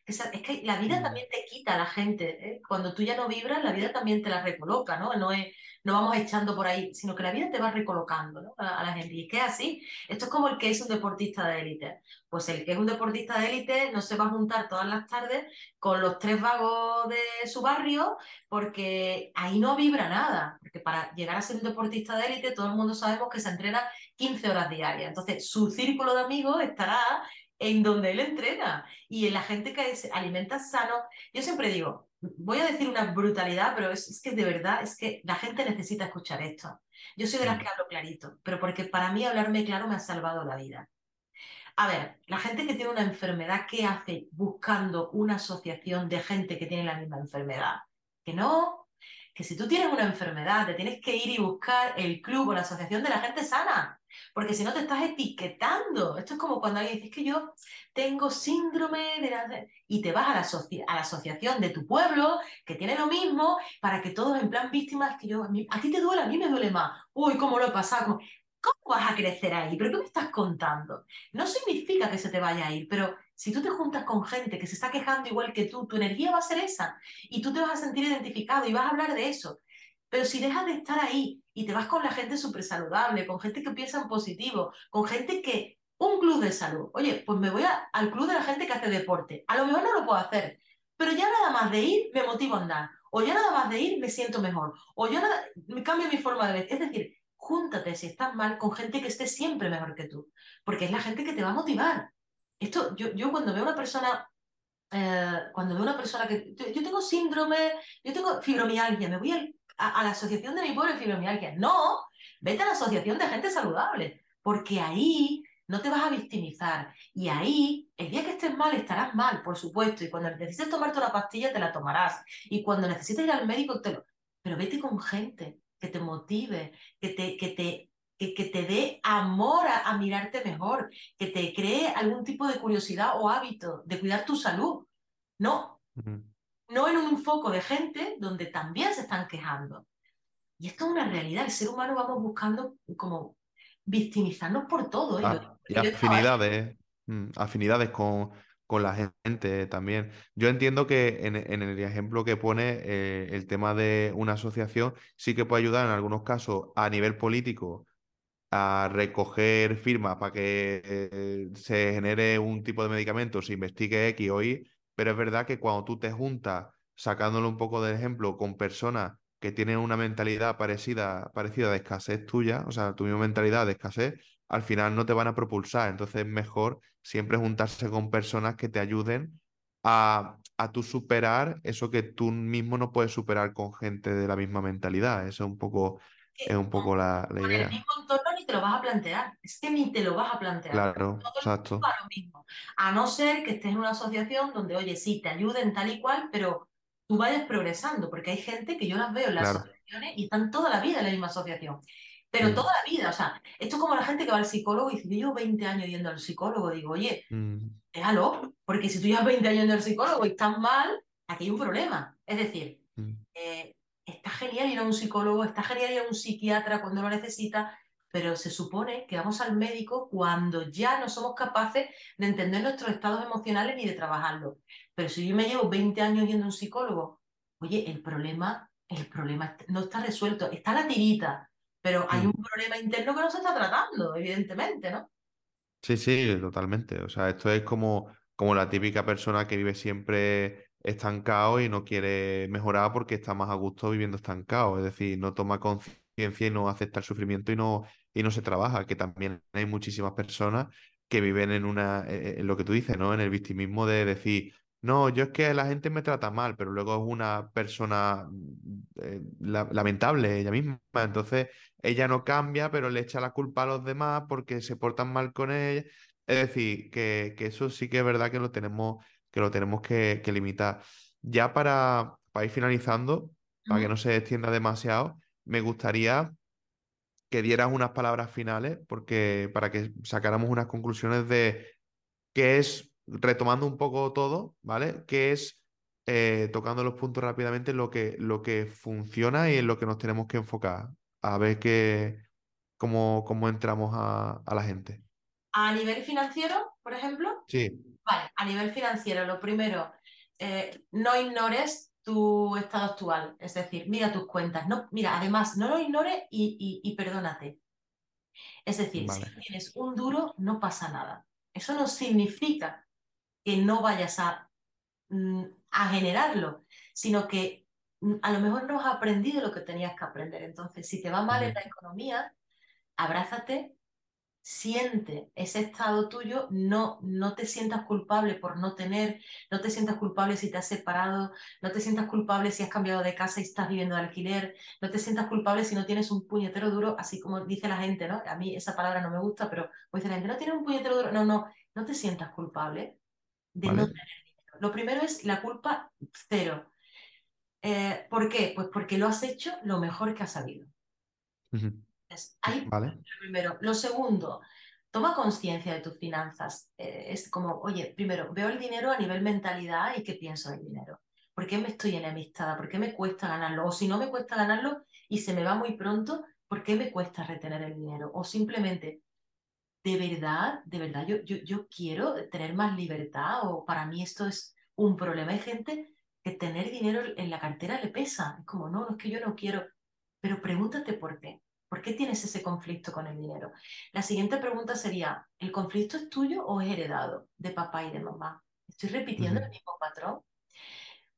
Es, que la vida Mm, también te quita a la gente. ¿eh? Cuando tú ya no vibras, la vida también te la recoloca, ¿no? No es, no vamos echando por ahí, sino que la vida te va recolocando, ¿no? A, a la gente. Y es que es así. Esto es como el que es un deportista de élite. Pues el que es un deportista de élite no se va a juntar todas las tardes con los tres vagos de su barrio porque ahí no vibra nada. Porque para llegar a ser un deportista de élite, todo el mundo sabemos que se entrena 15 horas diarias. Entonces, su círculo de amigos estará en donde él entrena y en la gente que se alimenta sano. Yo siempre digo, voy a decir una brutalidad, pero es, es que de verdad, es que la gente necesita escuchar esto. Yo soy de las mm, que hablo clarito, pero porque para mí hablarme claro me ha salvado la vida. A ver, la gente que tiene una enfermedad, ¿qué hace buscando una asociación de gente que tiene la misma enfermedad? Que no, que si tú tienes una enfermedad, te tienes que ir y buscar el club o la asociación de la gente sana, porque si no te estás etiquetando. Esto es como cuando alguien dice "Es que yo tengo síndrome de la... y te vas a la, asoci- a la asociación de tu pueblo que tiene lo mismo para que todos en plan víctimas, que yo, a, ti te duele, a mí me duele más. Uy, cómo lo he pasado. ¿Cómo vas a crecer ahí? ¿Pero qué me estás contando? No significa que se te vaya a ir, pero si tú te juntas con gente que se está quejando igual que tú, tu energía va a ser esa y tú te vas a sentir identificado y vas a hablar de eso. Pero si dejas de estar ahí y te vas con la gente súper saludable, con gente que piensa en positivo, con gente que... Un club de salud. Oye, pues me voy a- al club de la gente que hace deporte. A lo mejor no lo puedo hacer, pero ya nada más de ir me motivo a andar. O ya nada más de ir me siento mejor. O yo nada, cambio mi forma de ver. Es decir, júntate si estás mal con gente que esté siempre mejor que tú, porque es la gente que te va a motivar. Esto, yo, cuando veo una persona, eh, cuando veo una persona que, yo tengo síndrome, yo tengo fibromialgia, me voy al- a, a la asociación de mi pobre fibromialgia. No, vete a la asociación de gente saludable, porque ahí no te vas a victimizar. Y ahí, el día que estés mal, estarás mal, por supuesto. Y cuando necesites tomarte una pastilla, te la tomarás. Y cuando necesites ir al médico, te lo... Pero vete con gente que te motive, que te, que te, que, que te dé amor a, mirarte mejor, que te cree algún tipo de curiosidad o hábito de cuidar tu salud. No. No en un foco de gente donde también se están quejando. Y esto es una realidad. El ser humano vamos buscando como victimizarnos por todo. ¿eh? Yo, Ah, y yo afinidades, mm, afinidades con, con la gente también. Yo entiendo que en, en el ejemplo que pone eh, el tema de una asociación sí que puede ayudar en algunos casos a nivel político a recoger firmas para que eh, se genere un tipo de medicamento, se investigue X o Y, pero es verdad que cuando tú te juntas, sacándolo un poco de ejemplo, con personas que tienen una mentalidad parecida, parecida de escasez tuya, o sea, tu misma mentalidad de escasez, al final no te van a propulsar. Entonces es mejor siempre juntarse con personas que te ayuden a, a tú superar eso que tú mismo no puedes superar con gente de la misma mentalidad. Eso es un poco, es un poco la, la Con el mismo entorno ni te lo vas a plantear, es que ni te lo vas a plantear. Claro, Todo exacto. a lo mismo. A no ser que estés en una asociación donde, oye, sí, te ayuden tal y cual, pero tú vayas progresando, porque hay gente que yo las veo en las Claro. asociaciones y están toda la vida en la misma asociación. Pero toda Mm, la vida, o sea, esto es como la gente que va al psicólogo y dice, yo llevo 20 años yendo al psicólogo, digo, oye, mm, déjalo, porque si tú llevas 20 años yendo al psicólogo y estás mal, aquí hay un problema. Es decir, mm. eh, genial ir a un psicólogo, está genial ir a un psiquiatra cuando lo necesita, pero se supone que vamos al médico cuando ya no somos capaces de entender nuestros estados emocionales ni de trabajarlos. Pero si yo me llevo 20 años yendo a un psicólogo, oye, el problema, el problema no está resuelto, está la tirita, pero hay un mm. problema interno que no se está tratando, evidentemente, ¿no? Sí, sí, totalmente. O sea, esto es como, como la típica persona que vive siempre estancado y no quiere mejorar porque está más a gusto viviendo estancado. Es decir, no toma conciencia y no acepta el sufrimiento y no, y no se trabaja. Que también hay muchísimas personas que viven en una, eh, en lo que tú dices, ¿no? En el victimismo de decir, no, yo es que la gente me trata mal, pero luego es una persona mm, eh, la- lamentable ella misma. Entonces ella no cambia, pero le echa la culpa a los demás porque se portan mal con ella. Es decir, que, que eso sí que es verdad que lo tenemos que, lo tenemos que, que limitar. Ya para, para ir finalizando, para que no se extienda demasiado, me gustaría que dieras unas palabras finales, porque para que sacáramos unas conclusiones de qué es, retomando un poco todo, ¿vale? ¿Qué es, eh, tocando los puntos rápidamente, lo que, lo que funciona y en lo que nos tenemos que enfocar? A ver qué, cómo, cómo entramos a, a la gente. A nivel financiero, por ejemplo, Sí, Vale, a nivel financiero, lo primero, eh, no ignores tu estado actual, es decir, mira tus cuentas. No, mira, además, no lo ignores y, y- y perdónate. Es decir, si vale. tienes un duro, no pasa nada. Eso no significa que no vayas a, mm, a generarlo, sino que mm, a lo mejor no has aprendido lo que tenías que aprender. Entonces, si te va mal en la economía, abrázate siente ese estado tuyo, no, no te sientas culpable por no tener, no te sientas culpable si te has separado, no te sientas culpable si has cambiado de casa y estás viviendo de alquiler, no te sientas culpable si no tienes un puñetero duro, así como dice la gente, ¿no? A mí esa palabra no me gusta, pero pues dice la gente, no tienes un puñetero duro, no, no, no te sientas culpable de no tener dinero. Lo primero es la culpa cero. Eh, ¿por qué? Pues porque lo has hecho lo mejor que has sabido. Ahí, Vale. primero. Lo segundo, toma conciencia de tus finanzas. Eh, es como, oye, primero, veo el dinero a nivel mentalidad y qué pienso del dinero. ¿Por qué me estoy enemistada? ¿Por qué me cuesta ganarlo? O si no me cuesta ganarlo y se me va muy pronto, ¿por qué me cuesta retener el dinero? O simplemente, de verdad, de verdad, yo, yo, yo quiero tener más libertad o para mí esto es un problema. Hay gente que tener dinero en la cartera le pesa. Es como, no, no es que yo no quiero, pero pregúntate por qué. ¿Por qué tienes ese conflicto con el dinero? La siguiente pregunta sería, ¿el conflicto es tuyo o es heredado de papá y de mamá? ¿Estoy repitiendo el mismo patrón?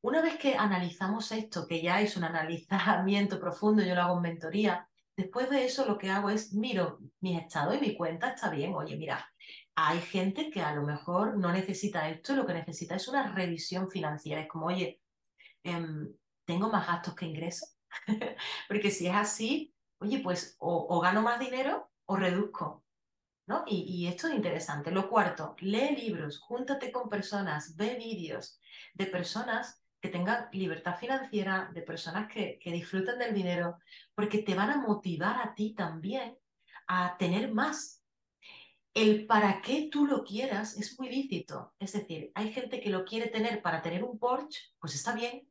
Una vez que analizamos esto, que ya es un analizamiento (laughs) profundo, yo lo hago en mentoría, después de eso lo que hago es miro mi estado y mi cuenta está bien. Oye, mira, hay gente que a lo mejor no necesita esto, lo que necesita es una revisión financiera. Es como, oye, em, tengo más gastos que ingresos. (laughs) Porque si es así, oye, pues o, gano más dinero o reduzco. ¿no? Y, y esto es interesante. Lo cuarto, lee libros, júntate con personas, ve vídeos de personas que tengan libertad financiera, de personas que, que disfruten del dinero, porque te van a motivar a ti también a tener más. El para qué tú lo quieras es muy lícito. Es decir, hay gente que lo quiere tener para tener un Porsche, pues está bien.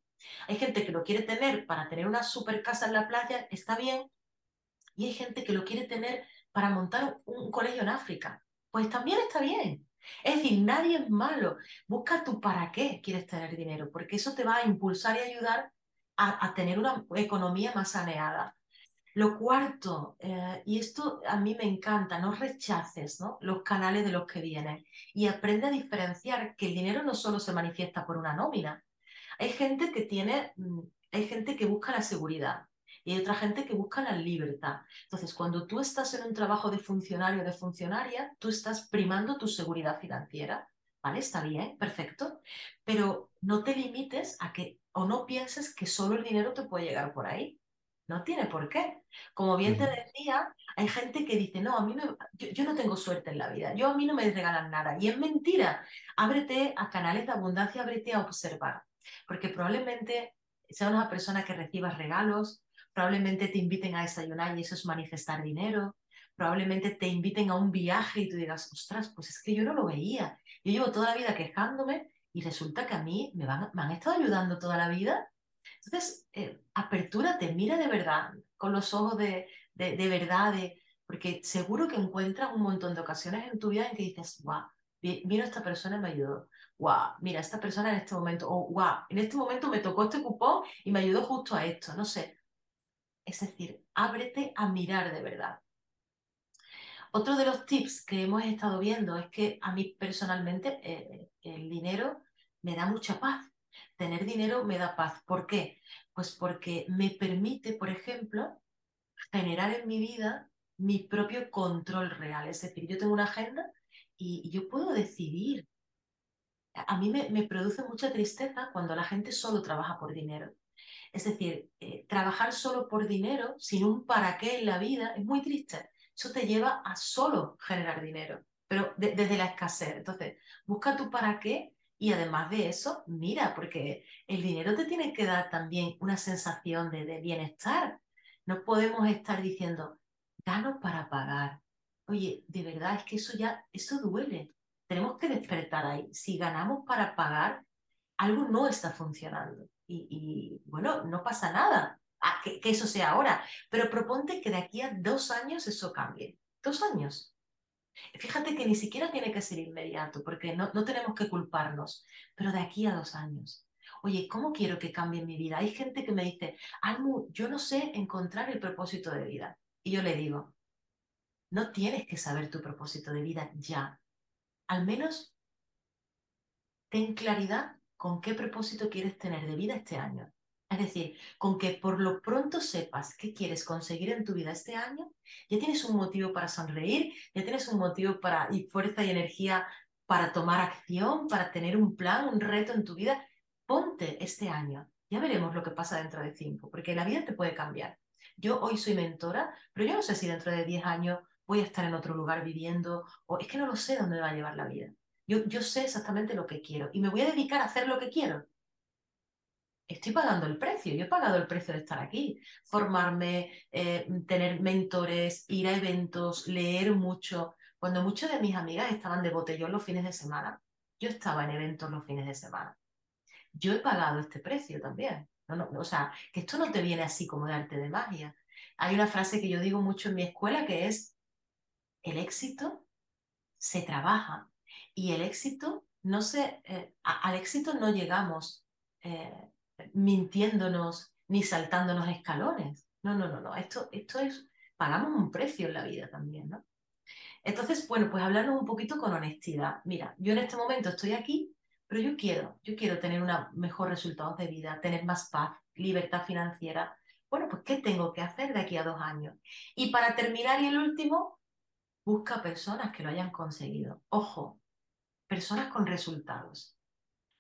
Hay gente que lo quiere tener para tener una super casa en la playa, está bien. Y hay gente que lo quiere tener para montar un, colegio en África. Pues también está bien. Es decir, nadie es malo. Busca tu para qué quieres tener dinero, porque eso te va a impulsar y ayudar a, a tener una economía más saneada. Lo cuarto, eh, y esto a mí me encanta, no rechaces ¿no? los canales de los que vienen y aprende a diferenciar que el dinero no solo se manifiesta por una nómina. Hay gente que tiene, mm, hay gente que busca la seguridad y hay otra gente que busca la libertad. Entonces, cuando tú estás en un trabajo de funcionario o de funcionaria, tú estás primando tu seguridad financiera, ¿vale? Está bien, perfecto, pero no te limites a que o no pienses que solo el dinero te puede llegar por ahí. No tiene por qué. Como bien te decía, hay gente que dice, no, a mí no, yo, yo no tengo suerte en la vida, yo a mí no me regalan nada. Y es mentira. Ábrete a canales de abundancia, ábrete a observar. Porque probablemente sea una persona que recibas regalos, probablemente te inviten a desayunar y eso es manifestar dinero, probablemente te inviten a un viaje y tú digas, ostras, pues es que yo no lo veía. Yo llevo toda la vida quejándome y resulta que a mí me, han estado ayudando toda la vida entonces, eh, apertúrate, mira de verdad, con los ojos de, de, verdad, porque seguro que encuentras un montón de ocasiones en tu vida en que dices, guau, mira esta persona y me ayudó, guau, mira esta persona en este momento, o guau, en este momento me tocó este cupón y me ayudó justo a esto, no sé. Es decir, ábrete a mirar de verdad. Otro de los tips que hemos estado viendo es que a mí personalmente eh, el dinero me da mucha paz. Tener dinero me da paz. ¿Por qué? Pues porque me permite, por ejemplo, generar en mi vida mi propio control real. Es decir, yo tengo una agenda y, yo puedo decidir. A mí me, produce mucha tristeza cuando la gente solo trabaja por dinero. Es decir, eh, trabajar solo por dinero, sin un para qué en la vida, es muy triste. Eso te lleva a solo generar dinero, pero de, desde la escasez. Entonces, busca tu para qué y además de eso, mira, porque el dinero te tiene que dar también una sensación de, bienestar. No podemos estar diciendo, gano para pagar. Oye, de verdad es que eso ya, eso duele. Tenemos que despertar ahí. Si ganamos para pagar, algo no está funcionando. Y, bueno, no pasa nada que, que, eso sea ahora, pero proponte que de aquí a dos años eso cambie. Dos años. Fíjate que ni siquiera tiene que ser inmediato, porque no, no tenemos que culparnos, pero de aquí a dos años. Oye, ¿cómo quiero que cambie mi vida? Hay gente que me dice, Almu, yo no sé encontrar el propósito de vida. Y yo le digo, no tienes que saber tu propósito de vida ya. Al menos ten claridad con qué propósito quieres tener de vida este año. Es decir, con que por lo pronto sepas qué quieres conseguir en tu vida este año, ya tienes un motivo para sonreír, ya tienes un motivo para y fuerza y energía para tomar acción, para tener un plan, un reto en tu vida. Ponte este año. Ya veremos lo que pasa dentro de cinco, porque la vida te puede cambiar. Yo hoy soy mentora, pero yo no sé si dentro de diez años voy a estar en otro lugar viviendo, o es que no lo sé dónde me va a llevar la vida. Yo, yo sé exactamente lo que quiero y me voy a dedicar a hacer lo que quiero estoy pagando el precio, yo he pagado el precio de estar aquí, formarme, eh, tener mentores, ir a eventos, leer mucho. Cuando muchas de mis amigas estaban de botellón los fines de semana, yo estaba en eventos los fines de semana. Yo he pagado este precio también. No, no, o sea, que esto no te viene así como de arte de magia. Hay una frase que yo digo mucho en mi escuela que es, el éxito se trabaja y el éxito no se, eh, al éxito no llegamos eh, mintiéndonos ni saltándonos escalones. No, no, no, no. Esto, esto es, pagamos un precio en la vida también, ¿no? Entonces, bueno, pues hablarnos un poquito con honestidad. Mira, yo en este momento estoy aquí, pero yo quiero, yo quiero tener una mejor resultados de vida, tener más paz, libertad financiera. Bueno, pues ¿qué tengo que hacer de aquí a dos años? Y para terminar y el último, busca personas que lo hayan conseguido. Ojo, personas con resultados.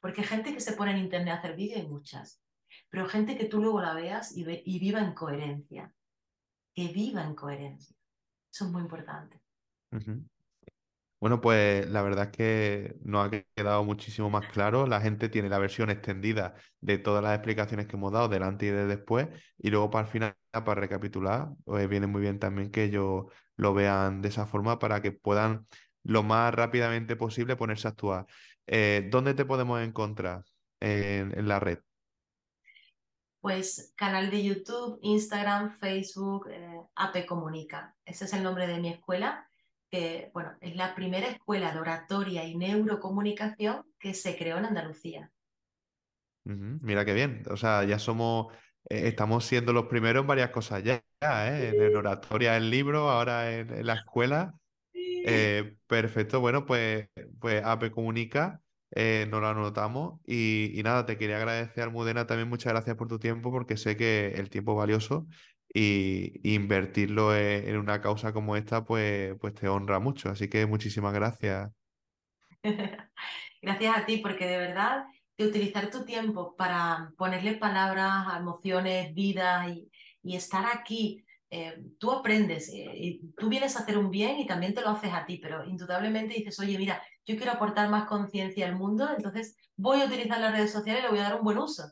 Porque gente que se pone en internet a hacer vídeos hay muchas, pero gente que tú luego la veas y, viva en coherencia, que viva en coherencia. Eso es muy importante. Bueno, pues la verdad es que nos ha quedado muchísimo más claro. La gente tiene la versión extendida de todas las explicaciones que hemos dado delante y de después. Y luego para el final, para recapitular, pues viene muy bien también que ellos lo vean de esa forma para que puedan lo más rápidamente posible ponerse a actuar. Eh, ¿Dónde te podemos encontrar en, en, la red? Pues canal de YouTube, Instagram, Facebook, eh, AP Comunica. Ese es el nombre de mi escuela, que bueno, es la primera escuela de oratoria y neurocomunicación que se creó en Andalucía. Uh -huh. Mira qué bien, o sea, ya somos, eh, estamos siendo los primeros en varias cosas ya, ¿eh? en oratoria, en libro, ahora en, en la escuela. Eh, perfecto, bueno, pues, pues AP Comunica, eh, nos lo anotamos. Y, y, nada, te quería agradecer, Almudena, también muchas gracias por tu tiempo, porque sé que el tiempo es valioso y, y invertirlo en, en, una causa como esta, pues, pues te honra mucho. Así que muchísimas gracias. (laughs) gracias a ti, porque de verdad, de utilizar tu tiempo para ponerle palabras a emociones, vidas y, y estar aquí. Eh, tú aprendes, eh, y tú vienes a hacer un bien y también te lo haces a ti, pero indudablemente dices, oye, mira, yo quiero aportar más conciencia al mundo, entonces voy a utilizar las redes sociales y le voy a dar un buen uso.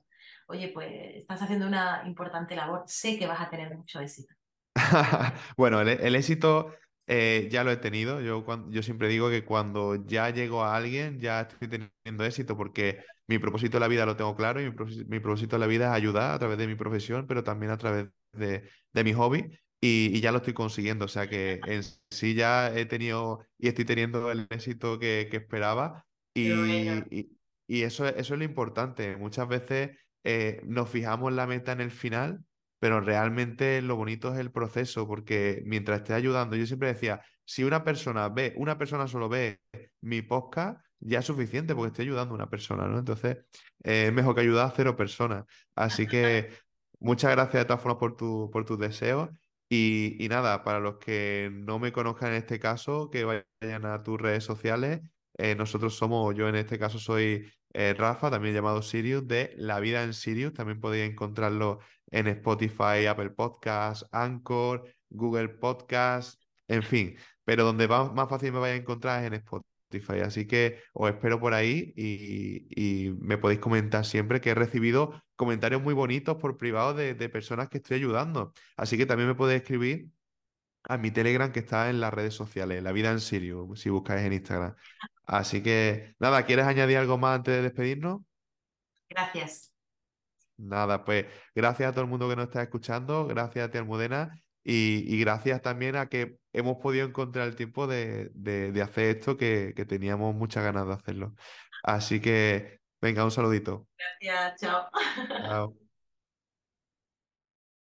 Oye, pues estás haciendo una importante labor, sé que vas a tener mucho éxito. (laughs) Bueno, el, éxito eh, ya lo he tenido. Yo, cuan- yo siempre digo que cuando ya llego a alguien, ya estoy teniendo éxito porque mi propósito en la vida lo tengo claro y mi, propósito mi propósito en la vida es ayudar a través de mi profesión, pero también a través de, de mi hobby y, y ya lo estoy consiguiendo. O sea que en sí ya he tenido y estoy teniendo el éxito que, que esperaba bueno. y, y- eso, es- eso es lo importante. Muchas veces eh, nos fijamos la meta en el final pero realmente lo bonito es el proceso, porque mientras esté ayudando, yo siempre decía, si una persona ve, una persona solo ve mi podcast, ya es suficiente porque estoy ayudando a una persona, ¿no? Entonces, eh, es mejor que ayudar a cero personas. Así que (laughs) muchas gracias de todas formas por tu, por tus deseos. Y, y nada, para los que no me conozcan en este caso, que vayan a tus redes sociales. Eh, nosotros somos, yo en este caso soy eh, Rafa, también llamado Sirius, de La Vida en Sirius. También podéis encontrarlo en Spotify, Apple Podcasts, Anchor, Google Podcasts, en fin. Pero donde va- más fácil me vaya a encontrar es en Spotify. Así que os espero por ahí y, y me podéis comentar siempre que he recibido comentarios muy bonitos por privado de, de personas que estoy ayudando. Así que también me podéis escribir a mi Telegram que está en las redes sociales, La Vida en Sirio, si buscáis en Instagram. Así que nada, ¿quieres añadir algo más antes de despedirnos? Gracias. Nada, pues gracias a todo el mundo que nos está escuchando, gracias a ti, Almudena, y, y gracias también a que hemos podido encontrar el tiempo de, de- de hacer esto que, que teníamos muchas ganas de hacerlo. Así que, venga, un saludito. Gracias, chao. Chao.